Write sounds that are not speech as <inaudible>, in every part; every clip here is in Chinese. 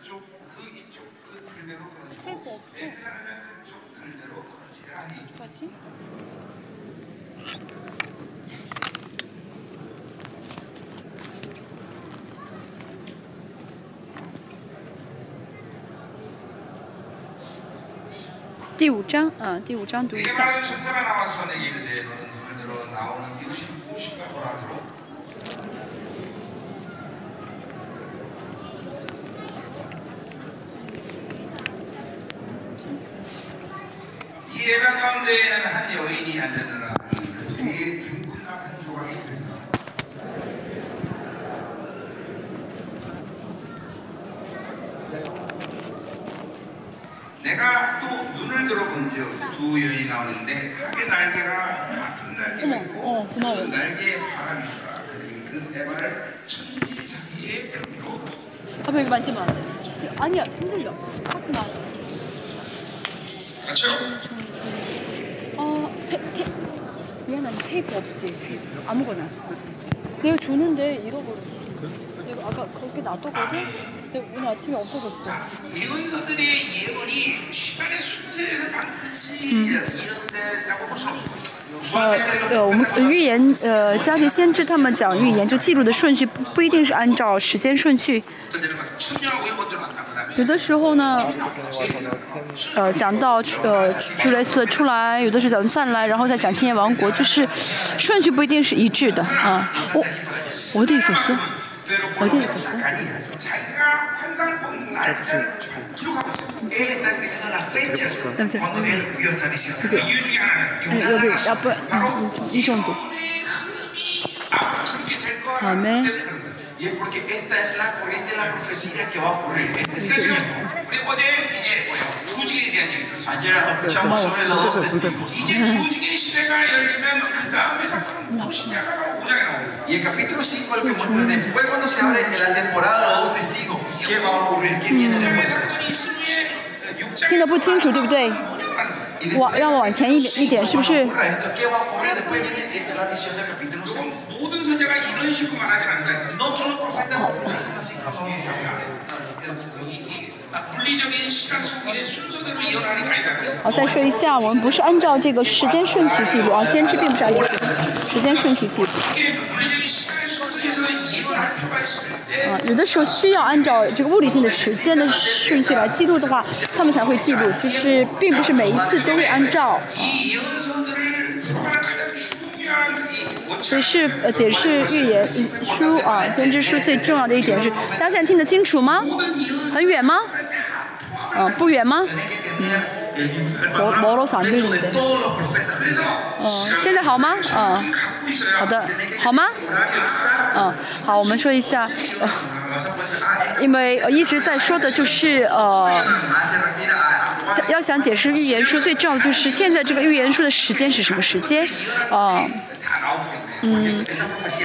그쪽 그 이쪽 그 글대로 끊어지고 애사는 예, 그쪽 글대로 끊어지라니 뭐지? 띠우장? 아, 띠우장 두이사. 이게 말하는 천사가 나와서 아침에 없어졌어. 예언서들의 예언이 시간의 순서에서 반드시 이런데라고 볼 수 없습니다. 呃呃，我们预言呃，家庭先知他们讲预言，这记录的顺序不不一定是按照时间顺序。 어떤 데는 막 천년왕국이 먼저 났다 그다음에 有的时候呢，呃，讲到呃主雷斯出来，有的是讲散来，然后再讲千年王国，就是顺序不一定是一致的啊。我我的粉丝， 되로 보는 작가니 자 기가 환상을 본 날짜를 기록하고 있어요. Él está escribiendo las fechas cuando él vio esta visión. 그 이유 중에 하나는 네, Una de 여기 las 앞에 razones, 음, 이 정도. 의 흠이 앞으로 그렇게 될 거라는 다음에. 때문에 그런 거예요. Y es porque esta es la corriente de la profecía que va a ocurrir. Este es 그러니까 el 지금 tiempo. 우리 어제 이제 뭐예요? 두 지gen에 대한 얘기를 했어요. Ayer escuchamos sobre los dos testigos. 이제 두 지gen의 시대가 열리면 그 다음의 사건은 무엇이냐가 바로 5장에 나옵니다. Y el capítulo 5 es lo que muestra después cuando se abre en la temporada de los dos testigos. 听得不清楚对不对？往让我往前一点一点是不是？好，再说一下，我们不是按照这个时间顺序记录啊，先知并不是按照时间顺序记录。啊，有的时候需要按照这个物理性的时间的顺序来记录的话，他们才会记录，就是并不是每一次都会按照。所以是呃，解释预言书啊，先知书最重要的一点是，大家现在听得清楚吗？很远吗？다 포함 啊，不远吗？ el, el Mo- panorama Moros 안 completo de 들리는데. todos los profetas. 그래서 哦，现在好吗？啊， 갖고 있어요. 好的，好吗？ Horario exacto. 嗯，好，我们说一下，呃， Vas a poder decir, ah, esta 因为呃一直在说的就是呃， ah, se refiere a, a 想要想解释预言书，最重要的就是现在这个预言书的时间是什么时间？啊、 다 나오고 있는데 嗯，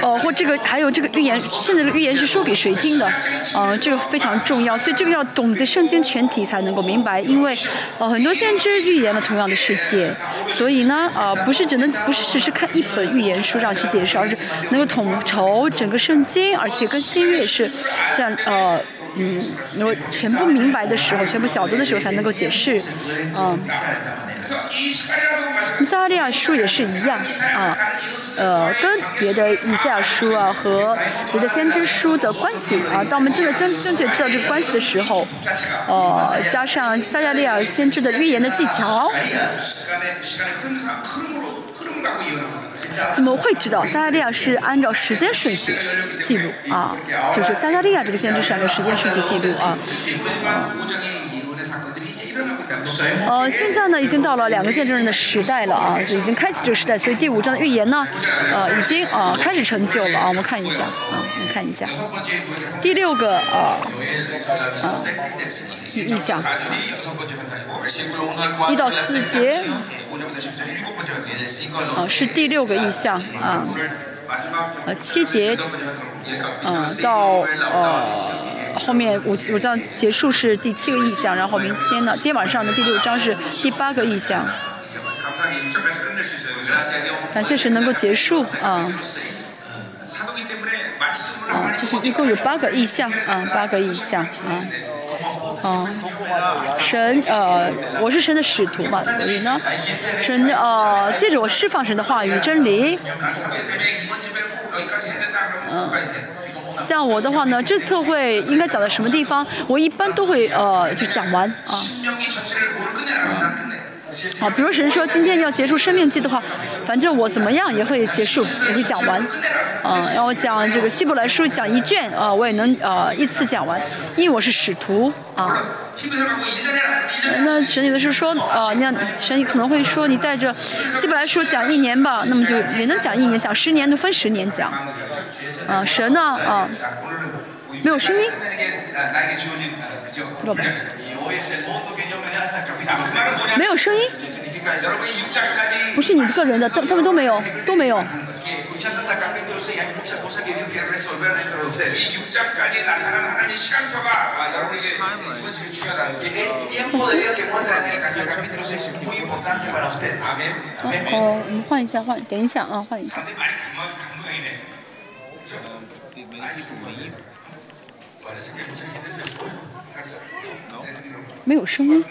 哦，或这个还有这个预言，现在的预言是说给谁听的？呃，这个非常重要，所以这个要懂得圣经全体才能够明白，因为呃很多先知预言了同样的世界，所以呢，呃不是只能不是只是看一本预言书上去解释，而是能够统筹整个圣经，而且跟新约是这样呃。嗯，能够全部明白的时候，全部晓得的时候，才能够解释。嗯，萨拉利亚书也是一样啊呃跟别的以赛亚书啊和别的先知书的关系啊当我们真的真正正确知道这个关系的时候呃加上萨加利亚先知的预言的技巧怎么会知道萨加利亚是按照时间顺序记录啊？就是萨加利亚这个先知是按照时间顺序记录啊。呃，现在呢，已经到了两个见证人的时代了啊，就已经开启这个时代，所以第五章的预言呢，呃，已经呃开始成就了啊。我们看一下啊，我们看一下第六个呃呃意象，一到四节，啊、呃，是第六个意象啊。呃呃七节，呃到呃后面五五章结束是第七个意象，然后明天呢，今天晚上的第六章是第八个意象。感谢神能够结束啊。啊，就是一共有八个意象啊，八个意象啊。嗯，神，呃，我是神的使徒嘛，所以呢，神，呃，借着我释放神的话语真理。嗯，像我的话呢，这次会应该讲到什么地方？我一般都会，呃，就讲完啊。啊，比如神说今天要结束生命记的话，反正我怎么样也会结束，也会讲完。啊，让我讲这个希伯来书讲一卷啊，我也能呃、啊、一次讲完，因为我是使徒啊。那神有的是说啊，那神可能会说你带着希伯来书讲一年吧，那么就也能讲一年，讲十年都分十年讲。啊，神呢。啊没有声音？没有声音？不是你个人的他他们都没有都没有。哦我们换一下换等一下啊。换一下没有声音，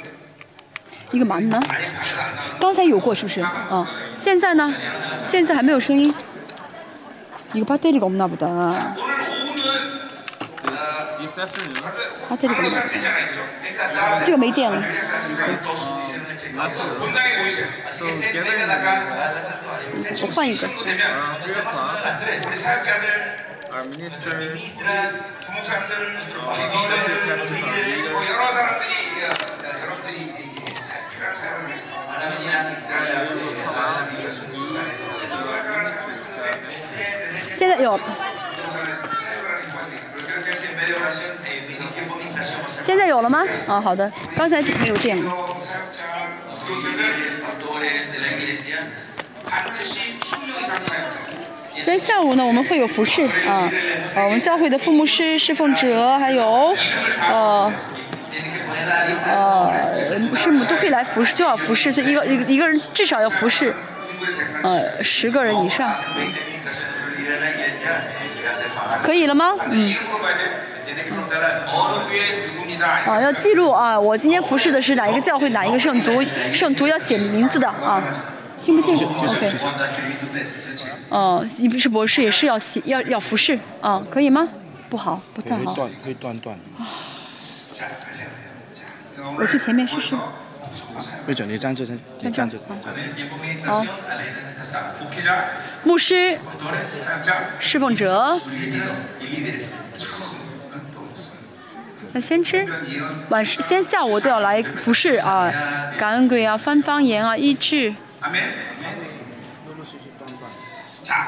一个蛮呢？ 많이 박수 안 나오는 刚才有过是不是？啊，现在呢？现在还没有声音。이거배터리가없나보다 오늘 오후는 배터리가 아무것도 없나? 안 되잖아요. 그죠? Esta tarde, 这个没电了。 mayoría casi caen todos diciendo el chequeo. 본당에 모이세요. Así que estén- vengan acá al santuario. 我换一个。 정도 되면 Son más o menos las 3. 우리 사역자들, Our ministers, Ministras, 부목사님들, líderes, los líderes 뭐 여러 사람들이 어, 어, 여러분들이 이- 이 사- 필요한 사역을 했어. van a venir a administrar la, la, la migración necesaria. 사역을 하고 있었는데 现在有， 사역을 하는 게 맞아요. Pero creo que es en vez de oración, eh, en tiempo de administración. o sea, 现在有了吗？啊，好的，刚才没有电了。 또 사역자, 목회자들 líderes, pastores de la iglesia, 반드시 숙명 이상 사역자. 在下午呢，我们会有服饰啊， 我们教会的父母师侍奉者，还有呃呃师母都可以来服侍，就要服侍，就一个一一个人至少要服侍呃十个人以上，可以了吗？嗯。啊，要记录啊！我今天服侍的是哪一个教会，哪一个圣徒，圣徒要写名字的啊，听不见？OK。哦、你不是博士，也是要洗，<laughs> 要要服侍啊、可以吗？不好，不太好。可以断，可以断断。我去前面试试。不准你站，你站。好。牧师，侍奉者，那先知，晚上、先下午都要来服侍啊，感恩鬼啊，翻方言啊，医治。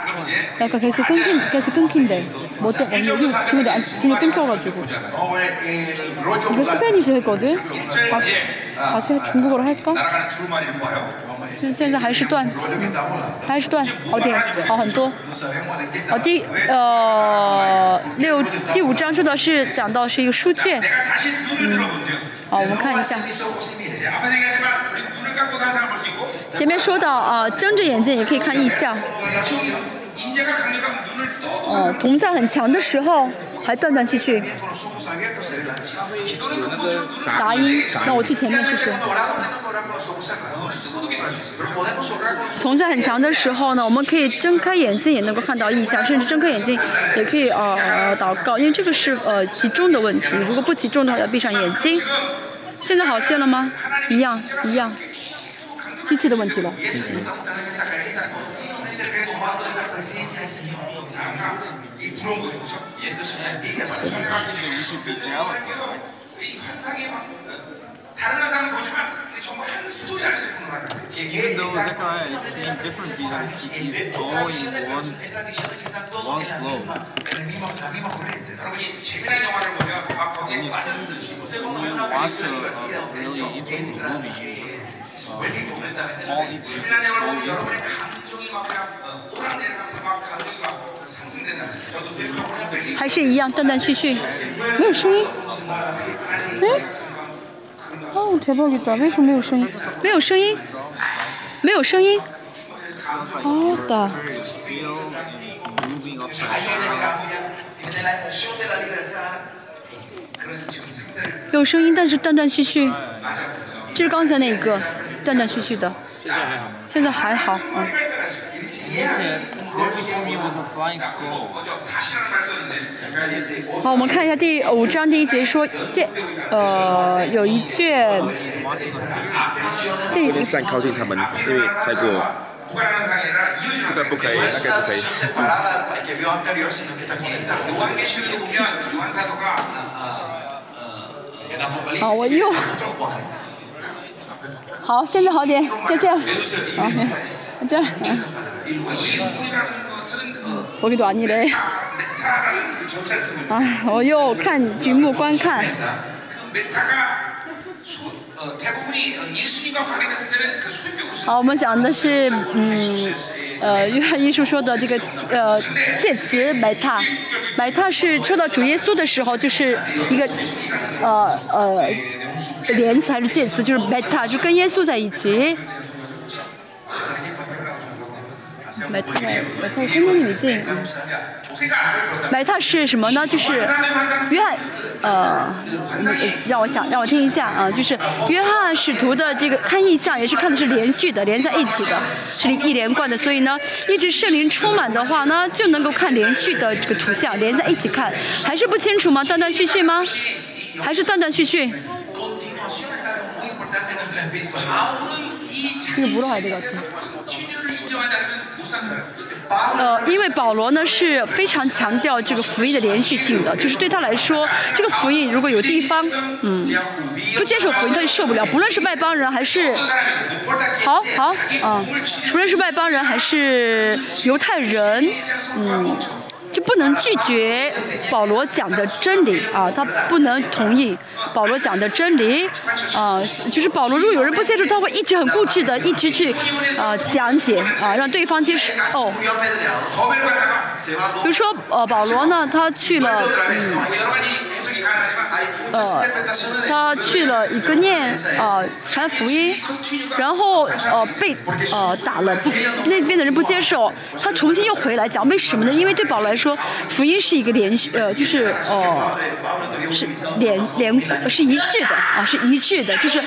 그럼 이제 약간 계속 끊긴, 계속 끊긴대. 뭐 때문에 이거 중에 안 중에 끊겨가지고. Ahora, el rollo 이거 스페니쉬 했거든. 이제 아, 이제 아, 다시 중국어로 할까? 날아가는 두루마리를 보아요. 现在还是断， rollo que está volando. 还是断，好点，好很多。 No sabemos de qué 哦， está 第呃六第五章说的是讲到是一个书卷， 내가 다시 눈을 들어본대요. 好，我们看一下。 前面说到啊睁着眼睛也可以看异象。哦瞳在很强的时候还断断续续。杂音。那我去前面试试瞳在很强的时候呢我们可以睁开眼睛也能够看到异象甚至睁开眼睛也可以呃祷告因为这个是呃集中的问题如果不集中的话要闭上眼睛。现在好些了吗？一样一样。quisiera mentira. 다른 화상을 보지만 전부 한 스토리 안에서 보는 화상 이게 일단 in different designs it's all in one one flow 여러분이 재미난 영화를 보면 막 really into the movie se entra y se sumerge completamente en la película. 재미난 영화를 보면 여러분의 감정이 막 그냥 어, 오락내리면서 막 감정이 막 상승된다는 거죠. Cuando usted ve una película, 还是一样断断续续，没有声音。嗯？哦，대박이다！为什么没有声音？没有声音，没有声音。好的， moving up. sus acciones cambian, tiene la emoción de la libertad. 그런 지금 상태를 有声音，但是断断续续。 就是刚才那个断断续续的。现在还好啊好我们看一下第五章第一节说建呃有一卷建议人才靠近他们因为太过这个不可以那个不可以啊我又。好，现在好点，再见。好，这样。我给短你嘞。啊，我又看局部观看。好，我们讲的是，嗯，呃，约翰艺术说的这个，呃，介词买它，买它是说到主耶稣的时候，就是一个，呃呃。连词还是介词，就是 Meta，就跟耶稣在一起。Meta，Meta 的语境。Meta 是什么呢？就是约翰，呃，让我想，让我听一下啊，就是约翰使徒的这个看印象，也是看的是连续的，连在一起的，是一连贯的。所以呢，一直圣灵充满的话呢，就能够看连续的这个图像，连在一起看，还是不清楚吗？断断续续吗？还是断断续续？不。呃，因为保罗呢是非常强调这个福音的连续性的，就是对他来说，这个福音如果有地方，嗯，不接受福音，他就受不了。不论是外邦人还是，好好，嗯，不论是外邦人还是犹太人，嗯。就不能拒绝保罗讲的真理啊他不能同意保罗讲的真理啊就是保罗如果有人不接受他会一直很固执的一直去啊讲解啊让对方接受。哦。比如说呃保罗呢他去了嗯呃，他去了一个念呃传福音，然后呃被呃打了不，那边的人不接受，他重新又回来讲，为什么呢？因为对保罗来说，福音是一个连续呃就是呃是连连是一致的啊、呃、是一致的，就是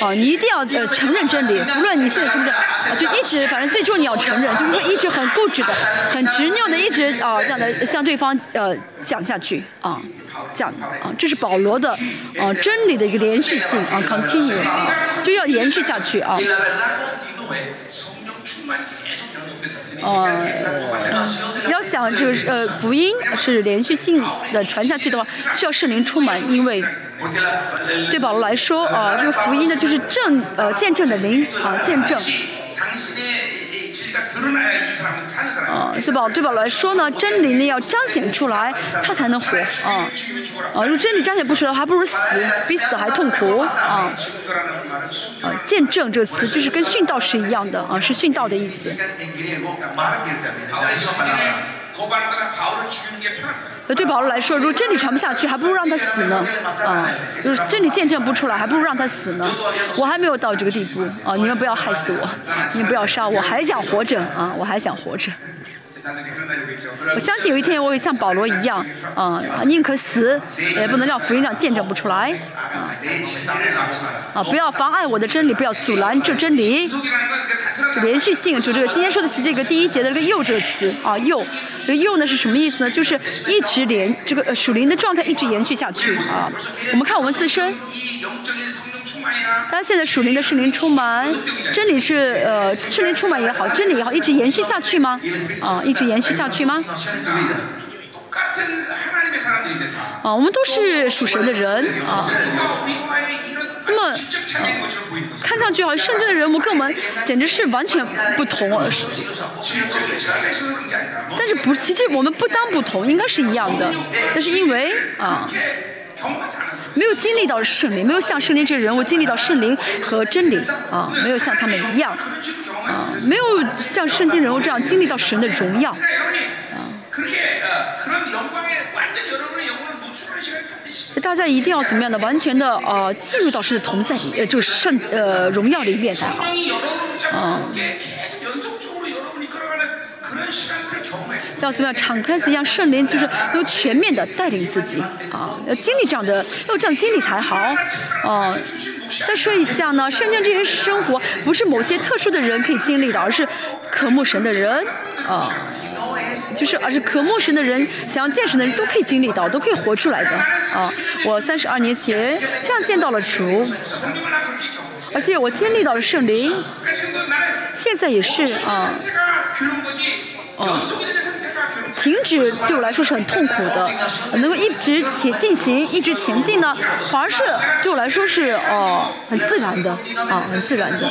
哦、呃、你一定要呃承认真理，无论你现在承认啊、呃、就一直反正最终你要承认，就是会一直很固执的、很执拗的一直啊、呃、这样的向对方呃讲下去啊。呃讲啊，这是保罗的啊，真理的一个连续性啊，continue 啊，就要延续下去啊。呃，要想这个呃福音是连续性的传下去的话，需要圣灵出门，因为对保罗来说啊，这个福音呢，就是证呃见证的灵啊，见证。啊，对吧？对吧？来说呢，真理呢要彰显出来，他才能活。啊啊，如真理彰显不出来，还不如死，比死还痛苦。啊啊，见证这个词就是跟殉道是一样的。啊，是殉道的意思。对保罗来说，如果真理传不下去，还不如让他死呢。啊，就是真理见证不出来，还不如让他死呢。我还没有到这个地步啊！你们不要害死我，你不要杀我，我还想活着啊！我还想活着。我相信有一天我会像保罗一样，啊，宁可死，也不能让福音上见证不出来。啊，不要妨碍我的真理，不要阻拦这真理。连续性就这个，今天说的是这个第一节的这个“又”这个词啊，“又”这个“又”呢是什么意思呢？就是一直连这个呃属灵的状态一直延续下去啊。我们看我们自身，大家现在属灵的是灵充满，真理是呃，是灵充满也好，真理也好，一直延续下去吗？啊，一直延续下去吗？啊，我们都是属神的人啊。那么看上去好像圣经的人物跟我们简直是完全不同。但是不其实我们不当不同应该是一样的。那是因为啊没有经历到圣灵没有像圣灵这个人物经历到圣灵和真理啊没有像他们一样啊没有像圣经人物这样经历到神的荣耀啊。大家一定要怎么样的，完全的呃进入到神的同在里，呃就是圣呃荣耀里面才好。성 要怎么样敞开自一样圣灵，就是要全面的带领自己啊！要经历这样的，要这样经历才好。哦，再说一下呢，圣经这些生活不是某些特殊的人可以经历的，而是渴慕神的人啊，就是而是渴慕神的人想要见识的人都可以经历到，都可以活出来的啊！我三十二年前这样见到了主，而且我经历到了圣灵，现在也是啊，啊。停止对我来说是很痛苦的。能够一直且进行一直前进呢反而是对我来说是哦很自然的。啊很自然的。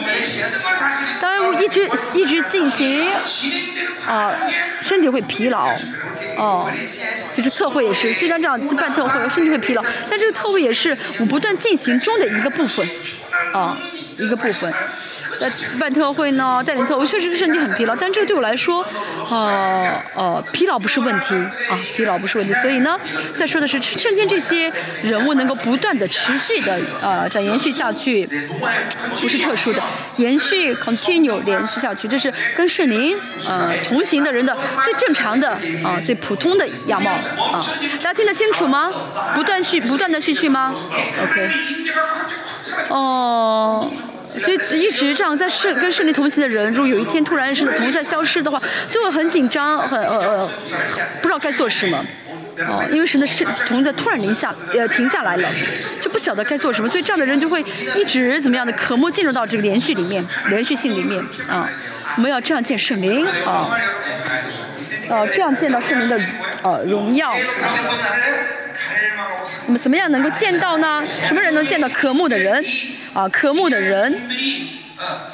当然我一直一直进行啊身体会疲劳。哦就是特会也是虽然这样办特会我身体会疲劳但这个特会也是我不断进行中的一个部分。啊一个部分。在办特会呢，带领特会，确实身体很疲劳，但这个对我来说，呃呃，疲劳不是问题啊，疲劳不是问题。所以呢，再说的是，圣经这些人物能够不断的、持续的呃这延续下去，不是特殊的，延续 continue 连续下去，这是跟圣灵呃同行的人的最正常的啊、最普通的样貌啊。大家听得清楚吗？不断续不断的续续吗？OK。哦所以一直这样在圣跟圣灵同行的人，如果有一天突然是同在消失的话，就会很紧张，很呃呃，不知道该做什么，哦，因为神的圣同在突然一下呃停下来了，就不晓得该做什么，所以这样的人就会一直怎么样的，可莫进入到这个连续里面，连续性里面，啊。我们要这样见圣灵，啊，哦，这样见到圣灵的，呃，荣耀。我们怎么样能够见到呢？什么人能见到渴慕的人？啊，渴慕的人，啊，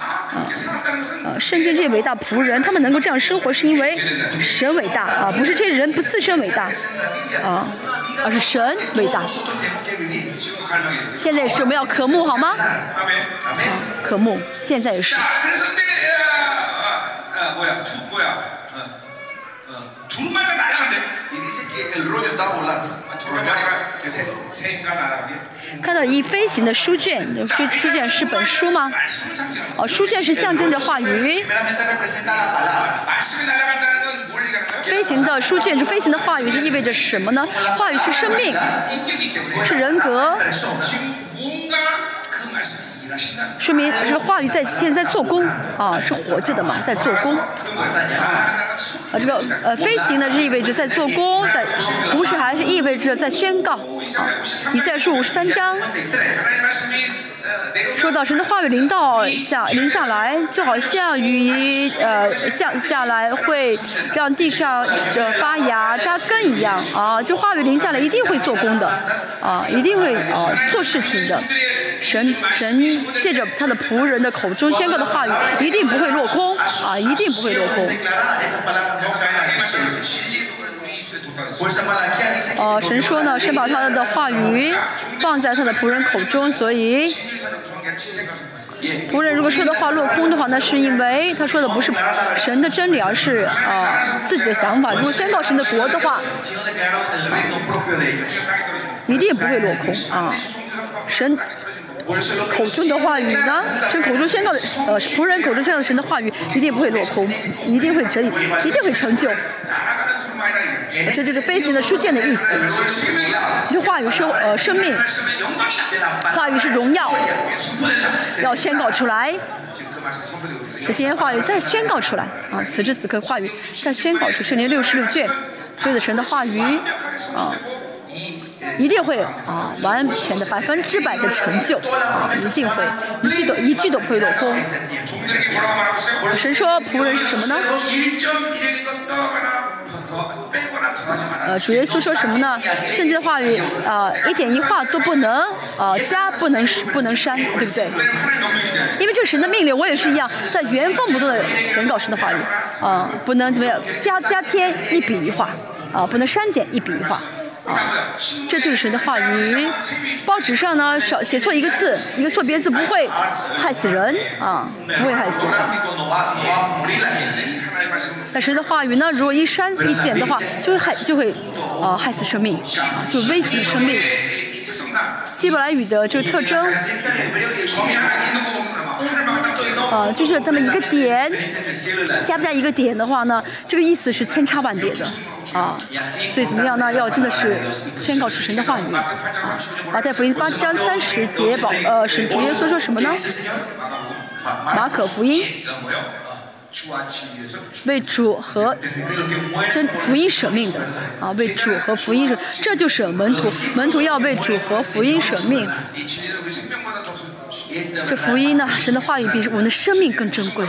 啊，圣经这伟大仆人，他们能够这样生活，是因为神伟大，啊，不是这人不自身伟大，啊，而是神伟大。现在也是我们要渴慕，好吗？啊，渴慕，现在也是。자, 그래서 근데 아, 아, 뭐야, 두 뭐야, 어, 어, 두루마리가 날아간대. Y dice que el rollo está volando. 두루마리가 그 새, 새인가 날아가게. 看到一飞行的书卷，书书卷是本书吗？ 말씀을 상징하는. 哦，书卷是象征着话语， Primeramente representa la palabra. 말씀이 날아간다는 건 뭘 얘기하는 거예요? 飞行的书卷是飞行的话语，是意味着什么呢？话语是生命， 인격이기 때문에 是人格， 说明这个话语在现在做工啊，是活着的嘛，在做工。啊，这个呃飞行呢，是意味着在做工，在同时还是意味着在宣告。啊，以赛书五十三章。说到神的话语临到下临下来，就好像雨呃降下来会让地上这发芽扎根一样啊，就话语临下来一定会做工的啊，一定会啊做事情的。神神借着他的仆人的口中宣告的话语，一定不会落空啊，一定不会落空。哦，神说呢，神把他的话语放在他的仆人口中，所以仆人如果说的话落空的话，那是因为他说的不是神的真理，而是啊、呃、自己的想法。如果宣告神的国的话，一定不会落空啊，神。口中的话语呢？是口中宣告的，呃，仆人口中宣告的神的话语，一定不会落空，一定会成，一定会成就。这就是飞行的书卷的意思。这话语是呃生命，话语是荣耀，要宣告出来。这今天话语再宣告出来啊！此时此刻话语再宣告出圣灵六十六卷，所有的神的话语啊。一定会啊，完全的百分之百的成就啊，一定会，一句都一句都不会落空。神说仆人是什么呢？呃，主耶稣说什么呢？圣经的话语啊，一点一画都不能啊，加不能不能删，对不对？因为这是神的命令，我也是一样，在原封不动的原稿神的话语啊，不能怎么样加加添一笔一画啊，不能删减一笔一画。这就是谁的话语。报纸上呢少写错一个字一个错别字不会害死人啊不会害死人。但谁的话语呢如果一删一剪的话就会害就会啊害死生命就危及生命。希伯来语的这个特征呃，就是这么一个点，加不加一个点的话呢，这个意思是千差万别的啊。所以怎么样呢？要真的是宣告出神的话语啊。啊太福音八章三十节保呃是主耶稣说什么呢？马可福音。为主和真福音舍命的啊，为主和福音舍，这就是门徒，门徒要为主和福音舍命。这福音呢，神的话语比我们的生命更珍贵，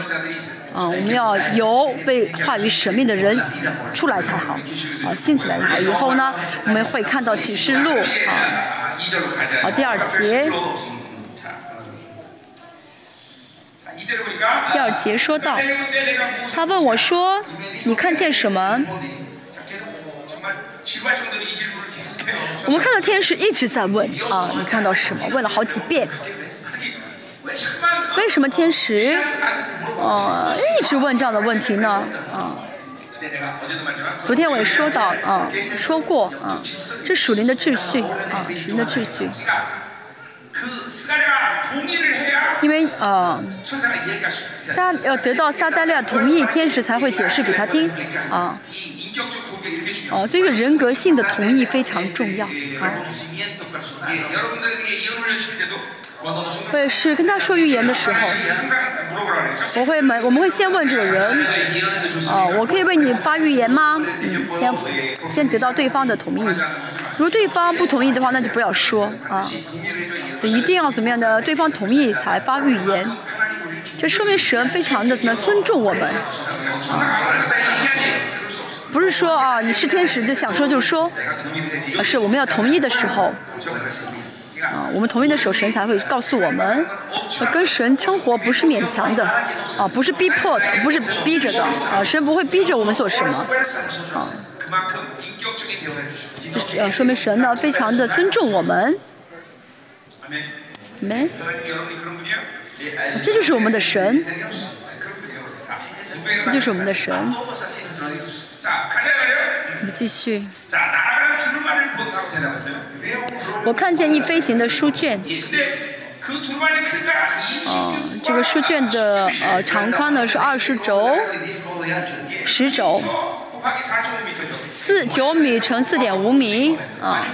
啊，我们要由被话语舍命的人出来才好，啊，信起来以后呢，我们会看到启示录，啊，啊，第二节，第二节说到，他问我说，你看见什么？我们看到天使一直在问，啊，你看到什么？问了好几遍。为什么天使，哦，一直问这样的问题呢？啊，昨天我也说到，啊，说过，啊，这属灵的秩序，啊，属灵的秩序。因为，啊，撒要得到撒旦利亚同意，天使才会解释给他听，啊。哦，以人格性的同意非常重要，啊。会是跟他说预言的时候，我会们我们会先问这个人啊，我可以为你发预言吗？嗯，先先得到对方的同意。如果对方不同意的话，那就不要说啊，一定要怎么样的对方同意才发预言。这说明神非常的怎么尊重我们，不是说啊，你是天使，就想说就说，而是我们要同意的时候。啊我们同意的时候神才会告诉我们跟神生活不是勉强的啊不是逼迫的不是逼着的啊神不会逼着我们做什么啊。说明神呢非常的尊重我们。这就是我们的神。这就是我们的神。我们继续。我看见一飞行的书卷，啊，这个书卷的呃长宽呢是二十轴，十轴，四九米乘四点五米，啊，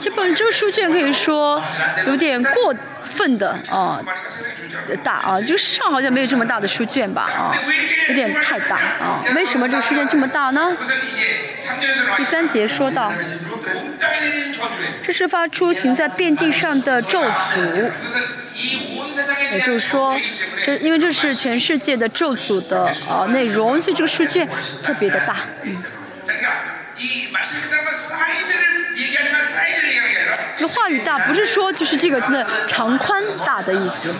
这本这书卷可以说有点过。份的啊，大啊，就上好像没有这么大的书卷吧啊，有点太大啊。为什么这个书卷这么大呢？第三节说到，这是发出行在遍地上的咒诅，也就是说，这因为这是全世界的咒诅的啊内容，所以这个书卷特别的大。那话语大不是说，就是这个真的长宽大的意思，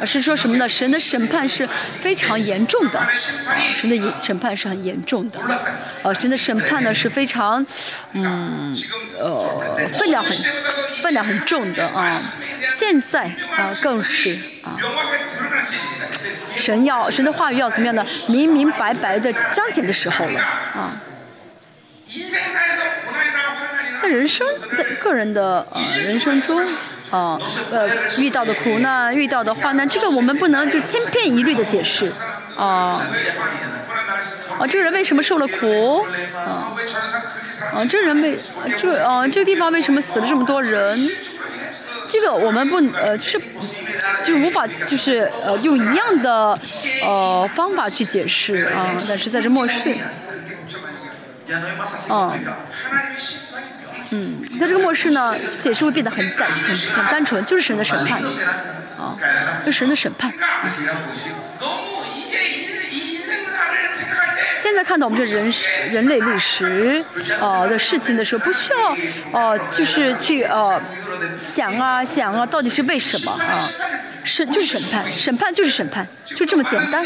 而是说什么呢？神的审判是非常严重的。神的审判是很严重的，呃，神的审判呢是非常，嗯，呃，分量很，分量很重的啊。现在啊，更是啊，神要神的话语要怎么样呢？明明白白的彰显的时候了啊。人生在个人的呃人生中啊呃遇到的苦难遇到的话呢这个我们不能就千篇一律的解释。啊啊这个人为什么受了苦？啊啊这人为这啊这个地方为什么死了这么多人？这个我们不呃就是就无法就是呃用一样的呃方法去解释啊但是在这末世。啊嗯。在这个末世呢解释会变得很感很很单纯就是神的审判。啊神的审判。现在看到我们这人人类历史呃的事情的时候不需要呃就是去呃想啊想啊到底是为什么啊审就是审判审判就是审判就这么简单。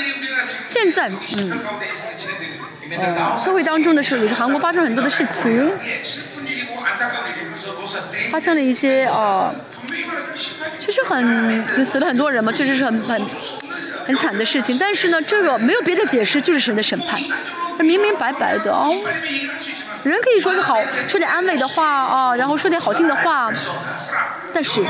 现在嗯呃社会当中的时候也是韩国发生很多的事情。发生了一些哦就是很死了很多人嘛确实是很很很惨的事情。但是呢这个没有别的解释就是神的审判明明白白的哦。人可以说是好说点安慰的话啊然后说点好听的话但是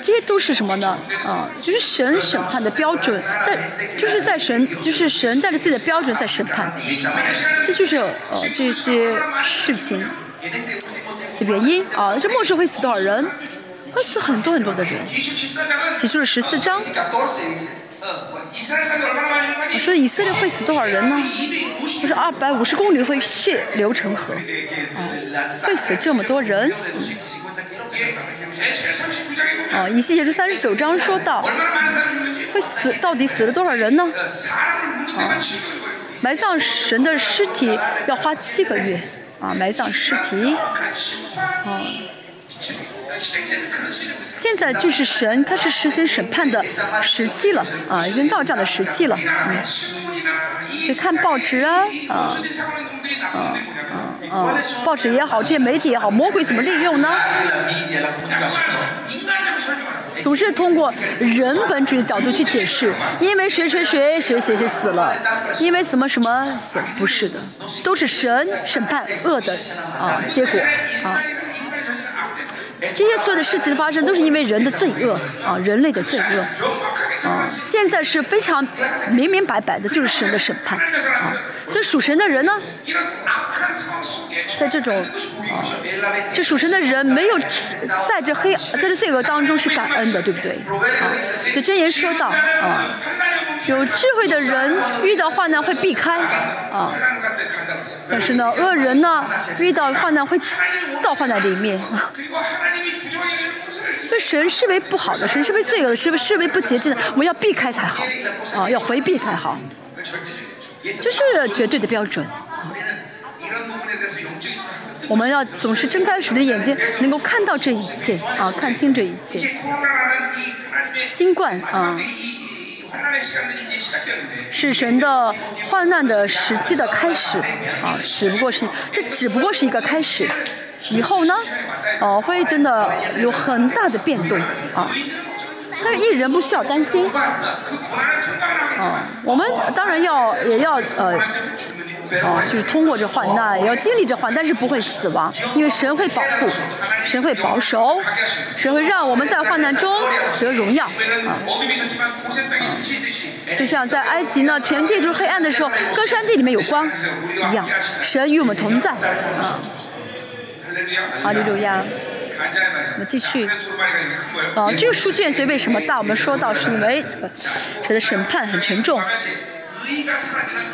这些都是什么呢？啊就是神审判的标准在就是在神就是神带着自己的标准在审判这就是呃这些事情。的原因啊，这末世会死多少人？会死很多很多的人。启示了十四章。我说以色列会死多少人呢？就是二百五十公里会血流成河，啊，会死这么多人。啊，以西结三十九章说到，会死到底死了多少人呢？啊，埋葬神的尸体要花七个月。啊埋葬尸体。啊。现在就是神开始实行审判的时机了啊，已经到这样的时机了。嗯，你看报纸啊，啊，啊，啊，报纸也好，这些媒体也好，魔鬼怎么利用呢？总是通过人本主义的角度去解释，因为谁谁谁谁谁谁死了，因为什么什么死，不是的，都是神审判恶的啊结果啊。这些所有的事情的发生，都是因为人的罪恶啊，人类的罪恶啊。现在是非常明明白白的，就是神的审判啊。这属神的人呢，在这种啊，这属神的人没有在这黑在这罪恶当中是感恩的，对不对啊？所以真言说到啊，有智慧的人遇到患难会避开啊，但是呢，恶人呢遇到患难会倒换在里面啊。所以神视为不好的，神视为罪恶的，视为视为不洁净的，我们要避开才好啊，要回避才好。这是绝对的标准。我们要总是睁开水的眼睛，能够看到这一切啊，看清这一切。新冠啊，是神的患难的时期的开始啊，只不过是这只不过是一个开始，以后呢，哦、啊，会真的有很大的变动啊。但是艺人不需要担心。啊，我们当然要也要呃啊，就是通过这患难，也要经历这患难是不会死亡，因为神会保护，神会保守，神会让我们在患难中得荣耀。啊，就像在埃及呢，全地都是黑暗的时候，歌山地里面有光一样，神与我们同在。啊，哈利路亚。我们继续。啊这个书卷随为什么大我们说到是因为谁的审判很沉重。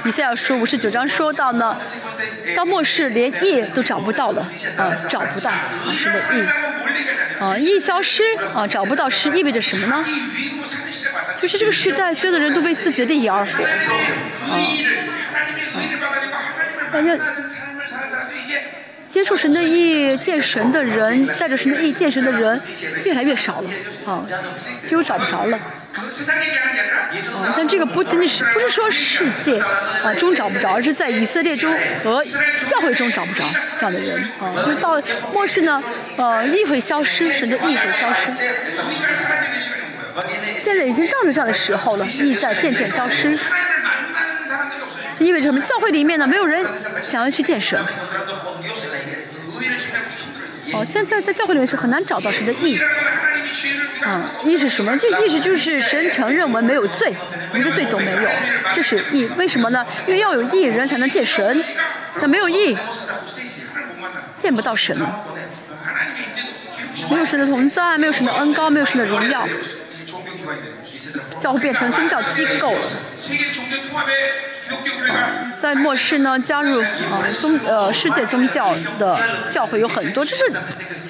以赛亚说五十九章说到呢到末世连夜都找不到了啊找不到啊是个夜啊义消失啊找不到是意味着什么呢？就是这个时代所有的人都为自己的利益而活啊啊大接触神的意，见神的人带着神的意，见神的人越来越少了啊，几乎找不着了啊。但这个不仅仅是不是说世界啊中找不着，而是在以色列中和教会中找不着这样的人啊。就是到末世呢，呃，意会消失，神的意会消失，现在已经到了这样的时候了，意在渐渐消失。这意味着什么？教会里面呢，没有人想要去见神。哦，现在在教会里面是很难找到神的义。嗯，义是什么？这义思就是神承认我们没有罪，一个罪都没有，这是义。为什么呢？因为要有义人才能见神，那没有义，见不到神了。没有神的同在，没有神的恩高，没有神的荣耀。教会变成宗教机构了，在末世呢，加入呃宗呃世界宗教的教会有很多，这是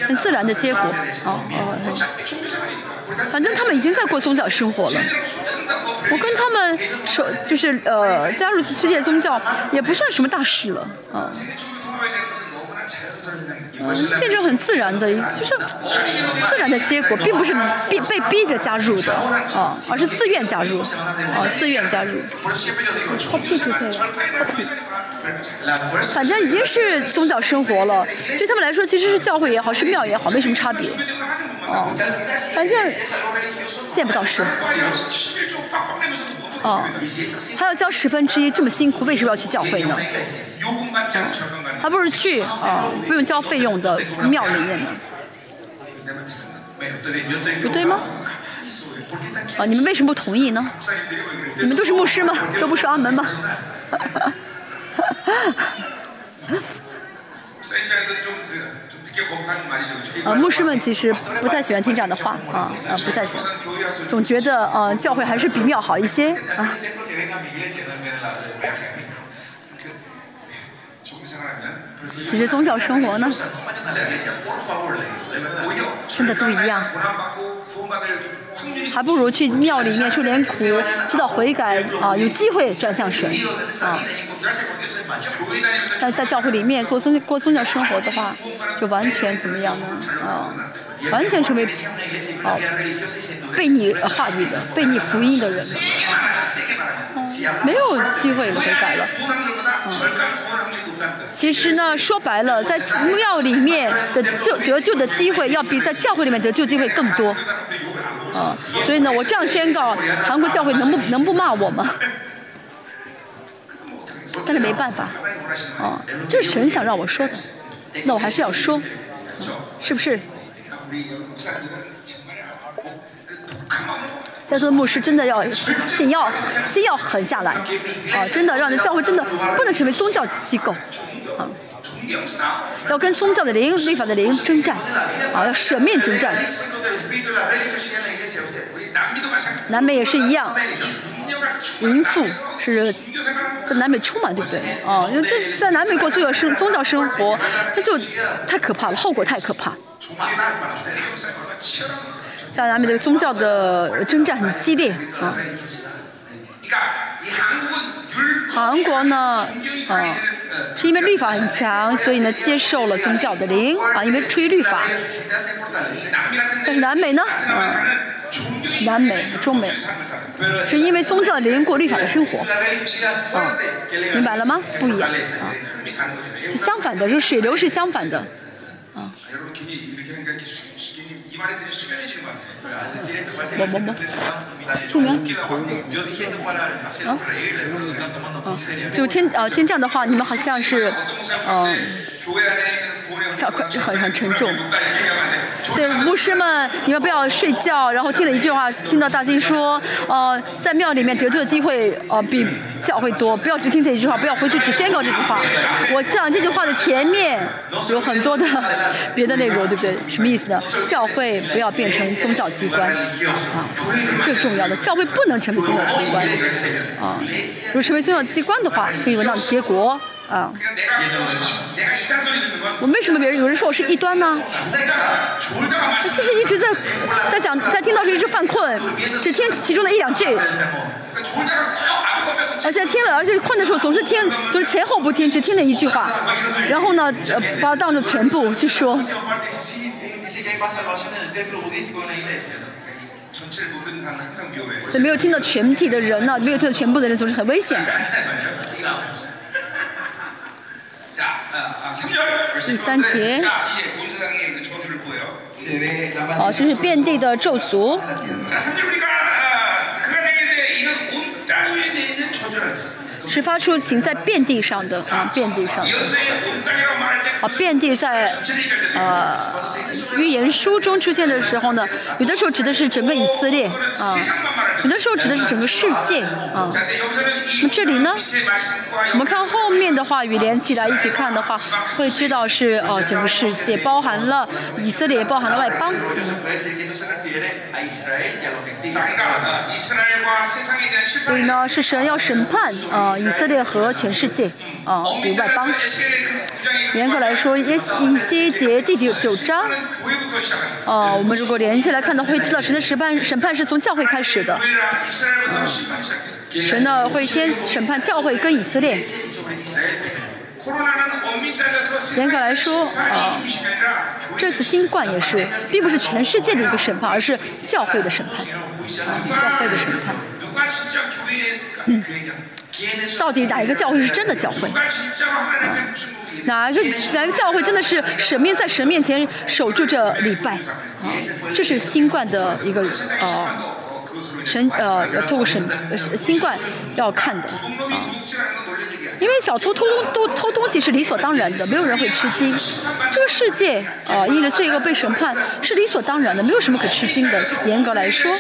很自然的结果。反正他们已经在过宗教生活了，我跟他们说，就是呃，加入世界宗教也不算什么大事了。嗯。变成很自然的，就是自然的结果，并不是被逼着加入的啊，而是自愿加入啊。自愿加入，反正已经是宗教生活了，对他们来说，其实是教会也好，是庙也好，没什么差别啊。反正见不到神。哦。还要交十分之一这么辛苦为什么要去教会呢？还不如去啊不用交费用的庙里面呢不对吗？啊你们为什么不同意呢？你们都是牧师吗？都不是阿门吗？<laughs> <laughs> 呃，牧师们其实不太喜欢听这样的话，啊，啊，不太喜欢，总觉得，呃，教会还是比庙好一些，啊。<laughs> 其实宗教生活呢，真的都一样，还不如去庙里面受点苦，知道悔改啊，有机会转向神啊。但在教会里面做宗过宗教生活的话，就完全怎么样呢？啊，完全成为啊被你话语的、被你福音的人、了，没有机会悔改了。啊其实呢，说白了，在寺庙里面的救得救的机会要比在教会里面得救机会更多啊。所以呢，我这样宣告，韩国教会能不能不骂我吗？但是没办法啊，这是神想让我说的。那我还是要说，是不是？在座的牧师真的要心要心要狠下来，啊，真的让人教会真的不能成为宗教机构，啊，要跟宗教的灵、律法的灵征战，啊，要舍命征战。南美也是一样，淫妇是在南美充满，对不对？啊，因为在在南美过这个生宗教生活，那就太可怕了，后果太可怕。像南美的宗教的征战很激烈啊。韩国呢，啊，是因为律法很强，所以呢接受了宗教的灵啊，因为出于律法。但是南美呢，啊，南美、中美，是因为宗教灵过律法的生活，啊，明白了吗？不一样啊，是相反的，就是水流是相反的。嗯就听呃听这样的话你们好像是嗯小块就好像沉重。所以牧师们，你们不要睡觉。然后听了一句话，听到大金说，呃，在庙里面得罪的机会，呃，比教会多。不要只听这一句话，不要回去只宣告这句话。我讲这句话的前面有很多的别的内容，对不对？什么意思呢？教会不要变成宗教机关啊，最重要的。教会不能成为宗教机关啊，如果成为宗教机关的话，可以闻到结果。啊我为什么别人有人说我是异端呢？就是一直在在讲在听到时一直犯困只听其中的一两句。而且听了而且困的时候总是听就是前后不听只听了一句话。然后呢把它当做全部去说。就没有听到全体的人呢没有听到全部的人总是很危险第三节。好这是遍地的咒俗是发出行在遍地上的啊遍地上。的啊遍地在呃预言书中出现的时候呢有的时候指的是整个以色列啊有的时候指的是整个世界啊。那这里呢我们看后面的话语连起来一起看的话会知道是呃整个世界包含了以色列也包含了外邦。所以呢是神要审判啊以色列和全世界啊，以外邦。严格来说，以以先结第九九章。啊，我们如果连起来看的话，会知道神的审判审判是从教会开始的。神呢会先审判教会跟以色列。严格来说啊，这次新冠也是，并不是全世界的一个审判，而是教会的审判，教会的审判。嗯。到底哪一个教会是真的教会？啊、哪一个哪一个教会真的是神面在神面前守住这礼拜？啊，这是新冠的一个呃神呃透过神新冠要看的。啊因为小偷偷东偷东西是理所当然的没有人会吃惊这个世界啊因为罪恶被审判是理所当然的没有什么可吃惊的严格来说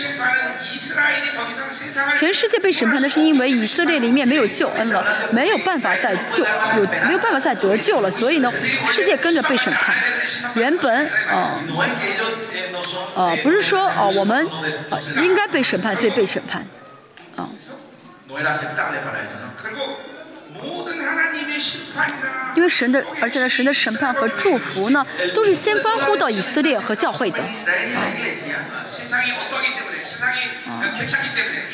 全世界被审判的是因为以色列里面没有救恩了没有办法再救有没有办法再得救了所以呢世界跟着被审判原本啊啊不是说啊我们啊应该被审判所以被审判啊因为神的，而且呢，神的审判和祝福呢，都是先关乎到以色列和教会的。啊。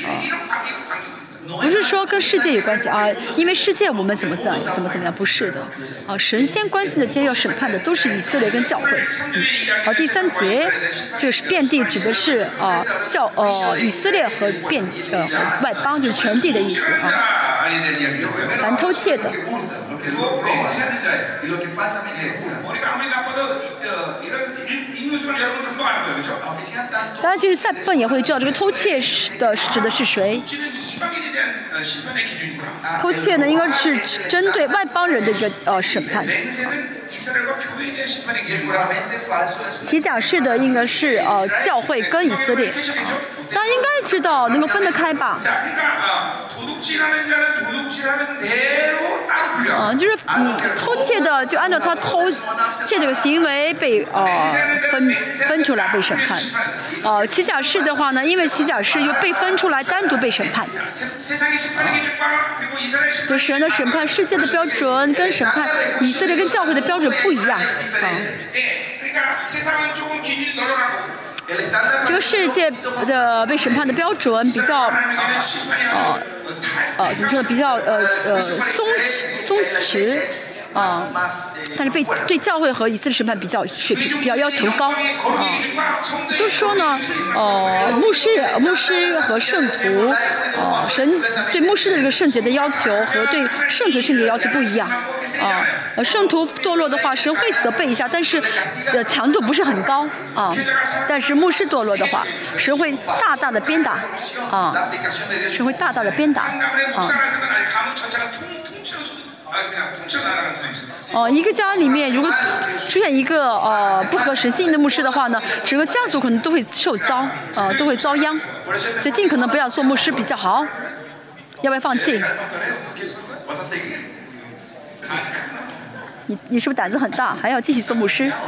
啊。不是说跟世界有关系啊，因为世界我们怎么怎怎么怎么样，不是的，啊，神仙关系的今天要审判的都是以色列跟教会，嗯，好第三节就是遍地指的是啊教呃以色列和遍呃外邦就是全地的意思啊，凡偷窃的。大家其实再笨也会知道这个偷窃是的是指的是谁。偷窃呢应该是针对外邦人的一个呃审判。起假式的应该是呃教会跟以色列，大家应该知道能够分得开吧？啊，就是嗯偷窃的就按照他偷窃这个行为被呃分分出来被审判，呃起假式的话呢，因为起假式又被分出来单独被审判，就神的审判世界的标准跟审判以色列跟教会的标准。不一样。嗯这个世界的被审判的标准比较呃呃怎么说呢比较呃呃松松弛。啊，但是被对教会和一次审判比较水平比较要求高。啊，就是说呢，哦，牧师牧师和圣徒呃，神对牧师的一个圣洁的要求和对圣徒圣洁的要求不一样。啊，呃，圣徒堕落的话神会责备一下，但是呃强度不是很高。啊，但是牧师堕落的话神会大大的鞭打。啊，神会大大的鞭打。啊。哦，一个家里面如果出现一个呃不合时性的牧师的话呢，整个家族可能都会受遭，呃，都会遭殃。所以尽可能不要做牧师比较好，要不要放弃？你你是不是胆子很大，还要继续做牧师？<laughs>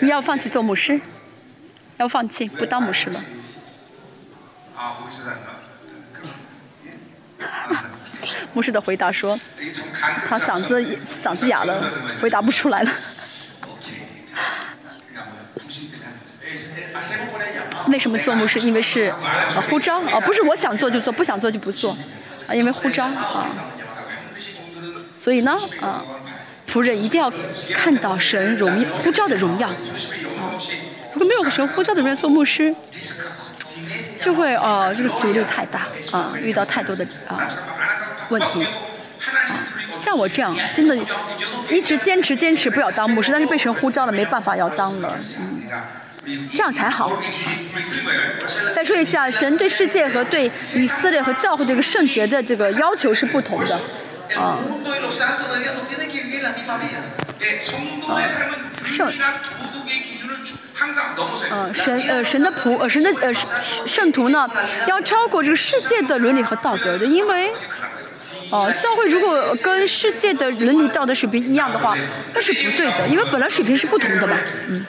你要放弃做牧师要放弃不当牧师了牧师的回答说他嗓子嗓子哑了回答不出来了。为什么做牧师？因为是啊呼召？啊不是我想做就做不想做就不做啊因为呼召啊。所以呢啊。仆人一定要看到神荣耀呼召的荣耀。啊，如果没有神呼召的人做牧师，就会哦、啊，这个阻力太大啊，遇到太多的啊问题。像我这样，真的，一直坚持坚持不了当牧师，但是被神呼召了，没办法要当了，嗯，这样才好。再说一下，神对世界和对以色列和教会这个圣洁的这个要求是不同的。啊！圣。神呃神的仆呃神的呃圣圣徒呢，要超过这个世界的伦理和道德的，因为，哦，教会如果跟世界的伦理道德水平一样的话，那是不对的，因为本来水平是不同的嘛，嗯。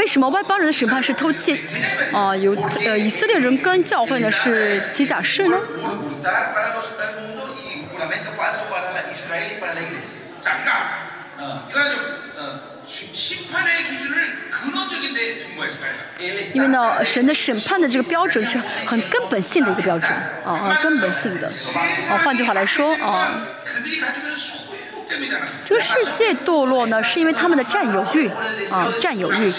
为什么外邦人的审判是偷窃？啊，有呃以色列人跟教会呢是机甲式呢？因为呢，神的审判的这个标准是很根本性的一个标准，啊，根本性的，啊，换句话来说，啊。这个世界堕落呢，是因为他们的占有欲啊，占有欲。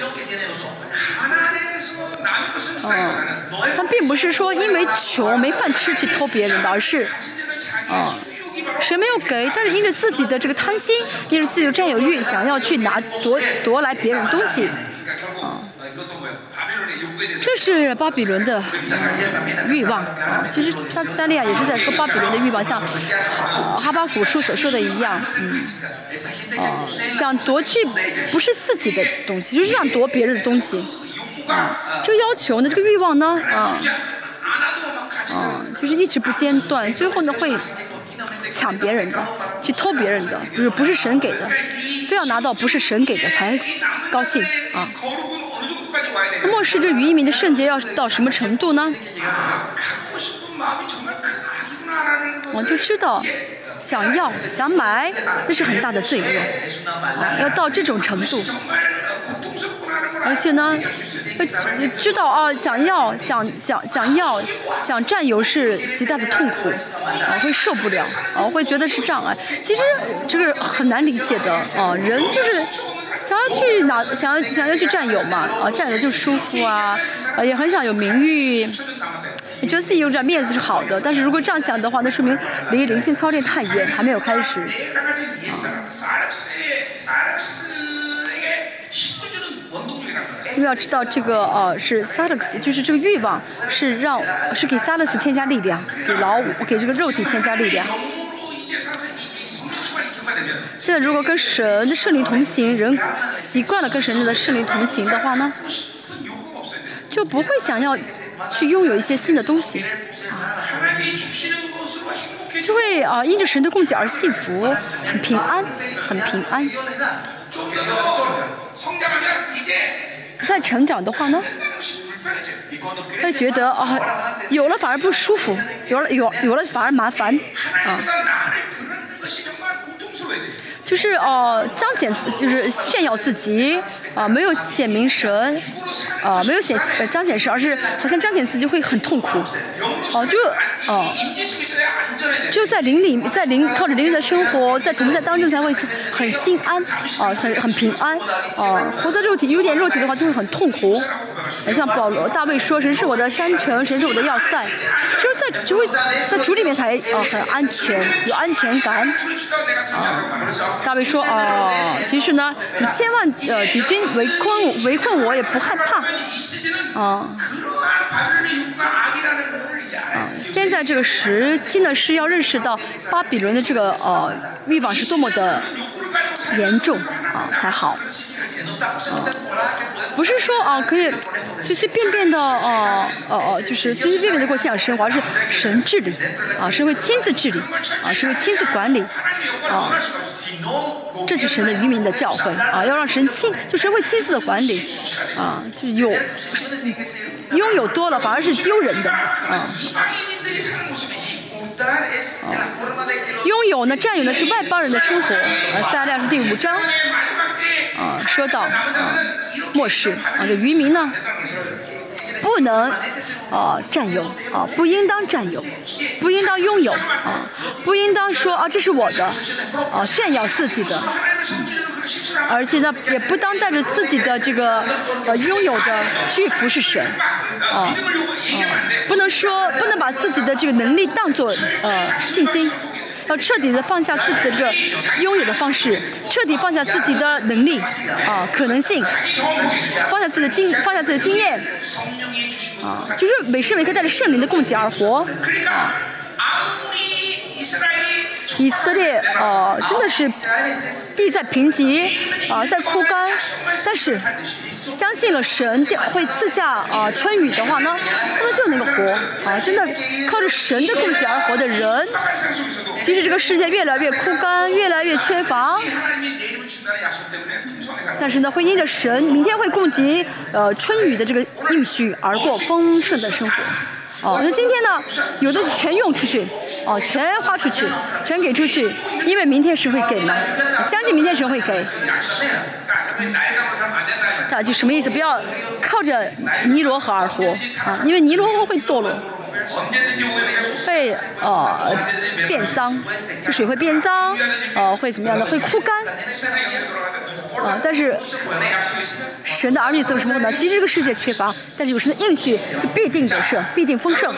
嗯，他并不是说因为穷没饭吃去偷别人的，而是，啊、嗯，谁没有给，但是因着自己的这个贪心，因着自己的占有欲，想要去拿夺夺来别人东西，啊、嗯。这是巴比伦的欲望啊。其实撒丹利亚也是在说巴比伦的欲望，像、哈巴古书所说的一样，嗯，啊，想夺去不是自己的东西，就是想夺别人的东西。啊、这个要求呢，这个欲望呢，啊，啊，就是一直不间断，最后呢会。抢别人的，去偷别人的，不是不是神给的，非要拿到不是神给的才高兴啊！漠视这渔民的圣洁要到什么程度呢？我就知道，想要想买，那是很大的罪恶、要到这种程度。而且呢，知道啊，想要想想想要想占有是极大的痛苦，啊，会受不了，啊，会觉得是障碍。其实这个很难理解的，啊，人就是想要去哪想要想要去占有嘛啊占有就舒服啊也很想有名誉。觉得自己有点面子是好的但是如果这样想的话那说明离灵性操练太远还没有开始。因为要知道这个呃是萨勒斯就是这个欲望是让是给萨勒斯添加力量给老五给这个肉体添加力量。现在如果跟神的圣灵同行，人习惯了跟神的圣灵同行的话呢，就不会想要去拥有一些新的东西，啊、就会啊因着神的供给而幸福，很平安，很平安。在成长的话呢，会觉得啊，有了反而不舒服，有了有有了反而麻烦，啊。 하 就是哦彰显就是炫耀自己，啊，没有显明神，啊，没有显彰显神，而是好像彰显自己会很痛苦。哦，就哦，就在灵里，在灵，靠着灵灵的生活，在同在当中才会很心安，啊，很很平安。哦，活在肉体，有点肉体的话就会很痛苦。很像保罗大卫说，神是我的山城，神是我的要塞，就是在就会在主里面才啊很安全，有安全感。啊大卫说哦其实呢你千万呃敌军围困围困我也不害怕。啊啊现在这个时期呢是要认识到巴比伦的这个呃欲望是多么的严重啊才好。啊不是说啊，可以随随便便的啊，哦哦，就是随随便便的过信仰生活，而是神治理啊，神会亲自治理啊，神会亲自管理啊，这是神的愚民的教诲啊，要让神亲，就神会亲自管理啊，就有拥有多了，反而是丢人的啊，拥有呢，占有呢是外邦人的生活，三辆是第五章。啊，说到啊，漠视啊，这渔民呢不能啊，占有啊，不应当占有，不应当拥有啊，不应当说啊，这是我的啊，炫耀自己的，而且呢，也不当带着自己的这个呃，拥有的巨幅是神啊，啊，不能说，不能把自己的这个能力当做呃，信心。要彻底的放下自己的这个拥有的方式，彻底放下自己的能力，啊，可能性，放下自己的经，放下自己的经验，啊，就是每时每刻带着圣灵的供给而活。以色列呃，真的是地在贫瘠啊，在枯干。但是相信了神会赐下啊春雨的话呢，他们就能够活啊。真的靠着神的供给而活的人，即使这个世界越来越枯干，越来越缺乏，但是呢，会因着神明天会供给呃春雨的这个应许而过丰盛的生活。哦，那今天呢？有的全用出去，哦，全花出去，全给出去，因为明天谁会给呢？相信明天谁会给？那就什么意思？不要靠着尼罗河而活啊，因为尼罗河会堕落。会呃变脏，这水会变脏，呃会怎么样呢？会枯干。啊、呃，但是神的儿女怎么什么呢？即使这个世界缺乏，但是有神的应许，就必定得胜，必定丰盛。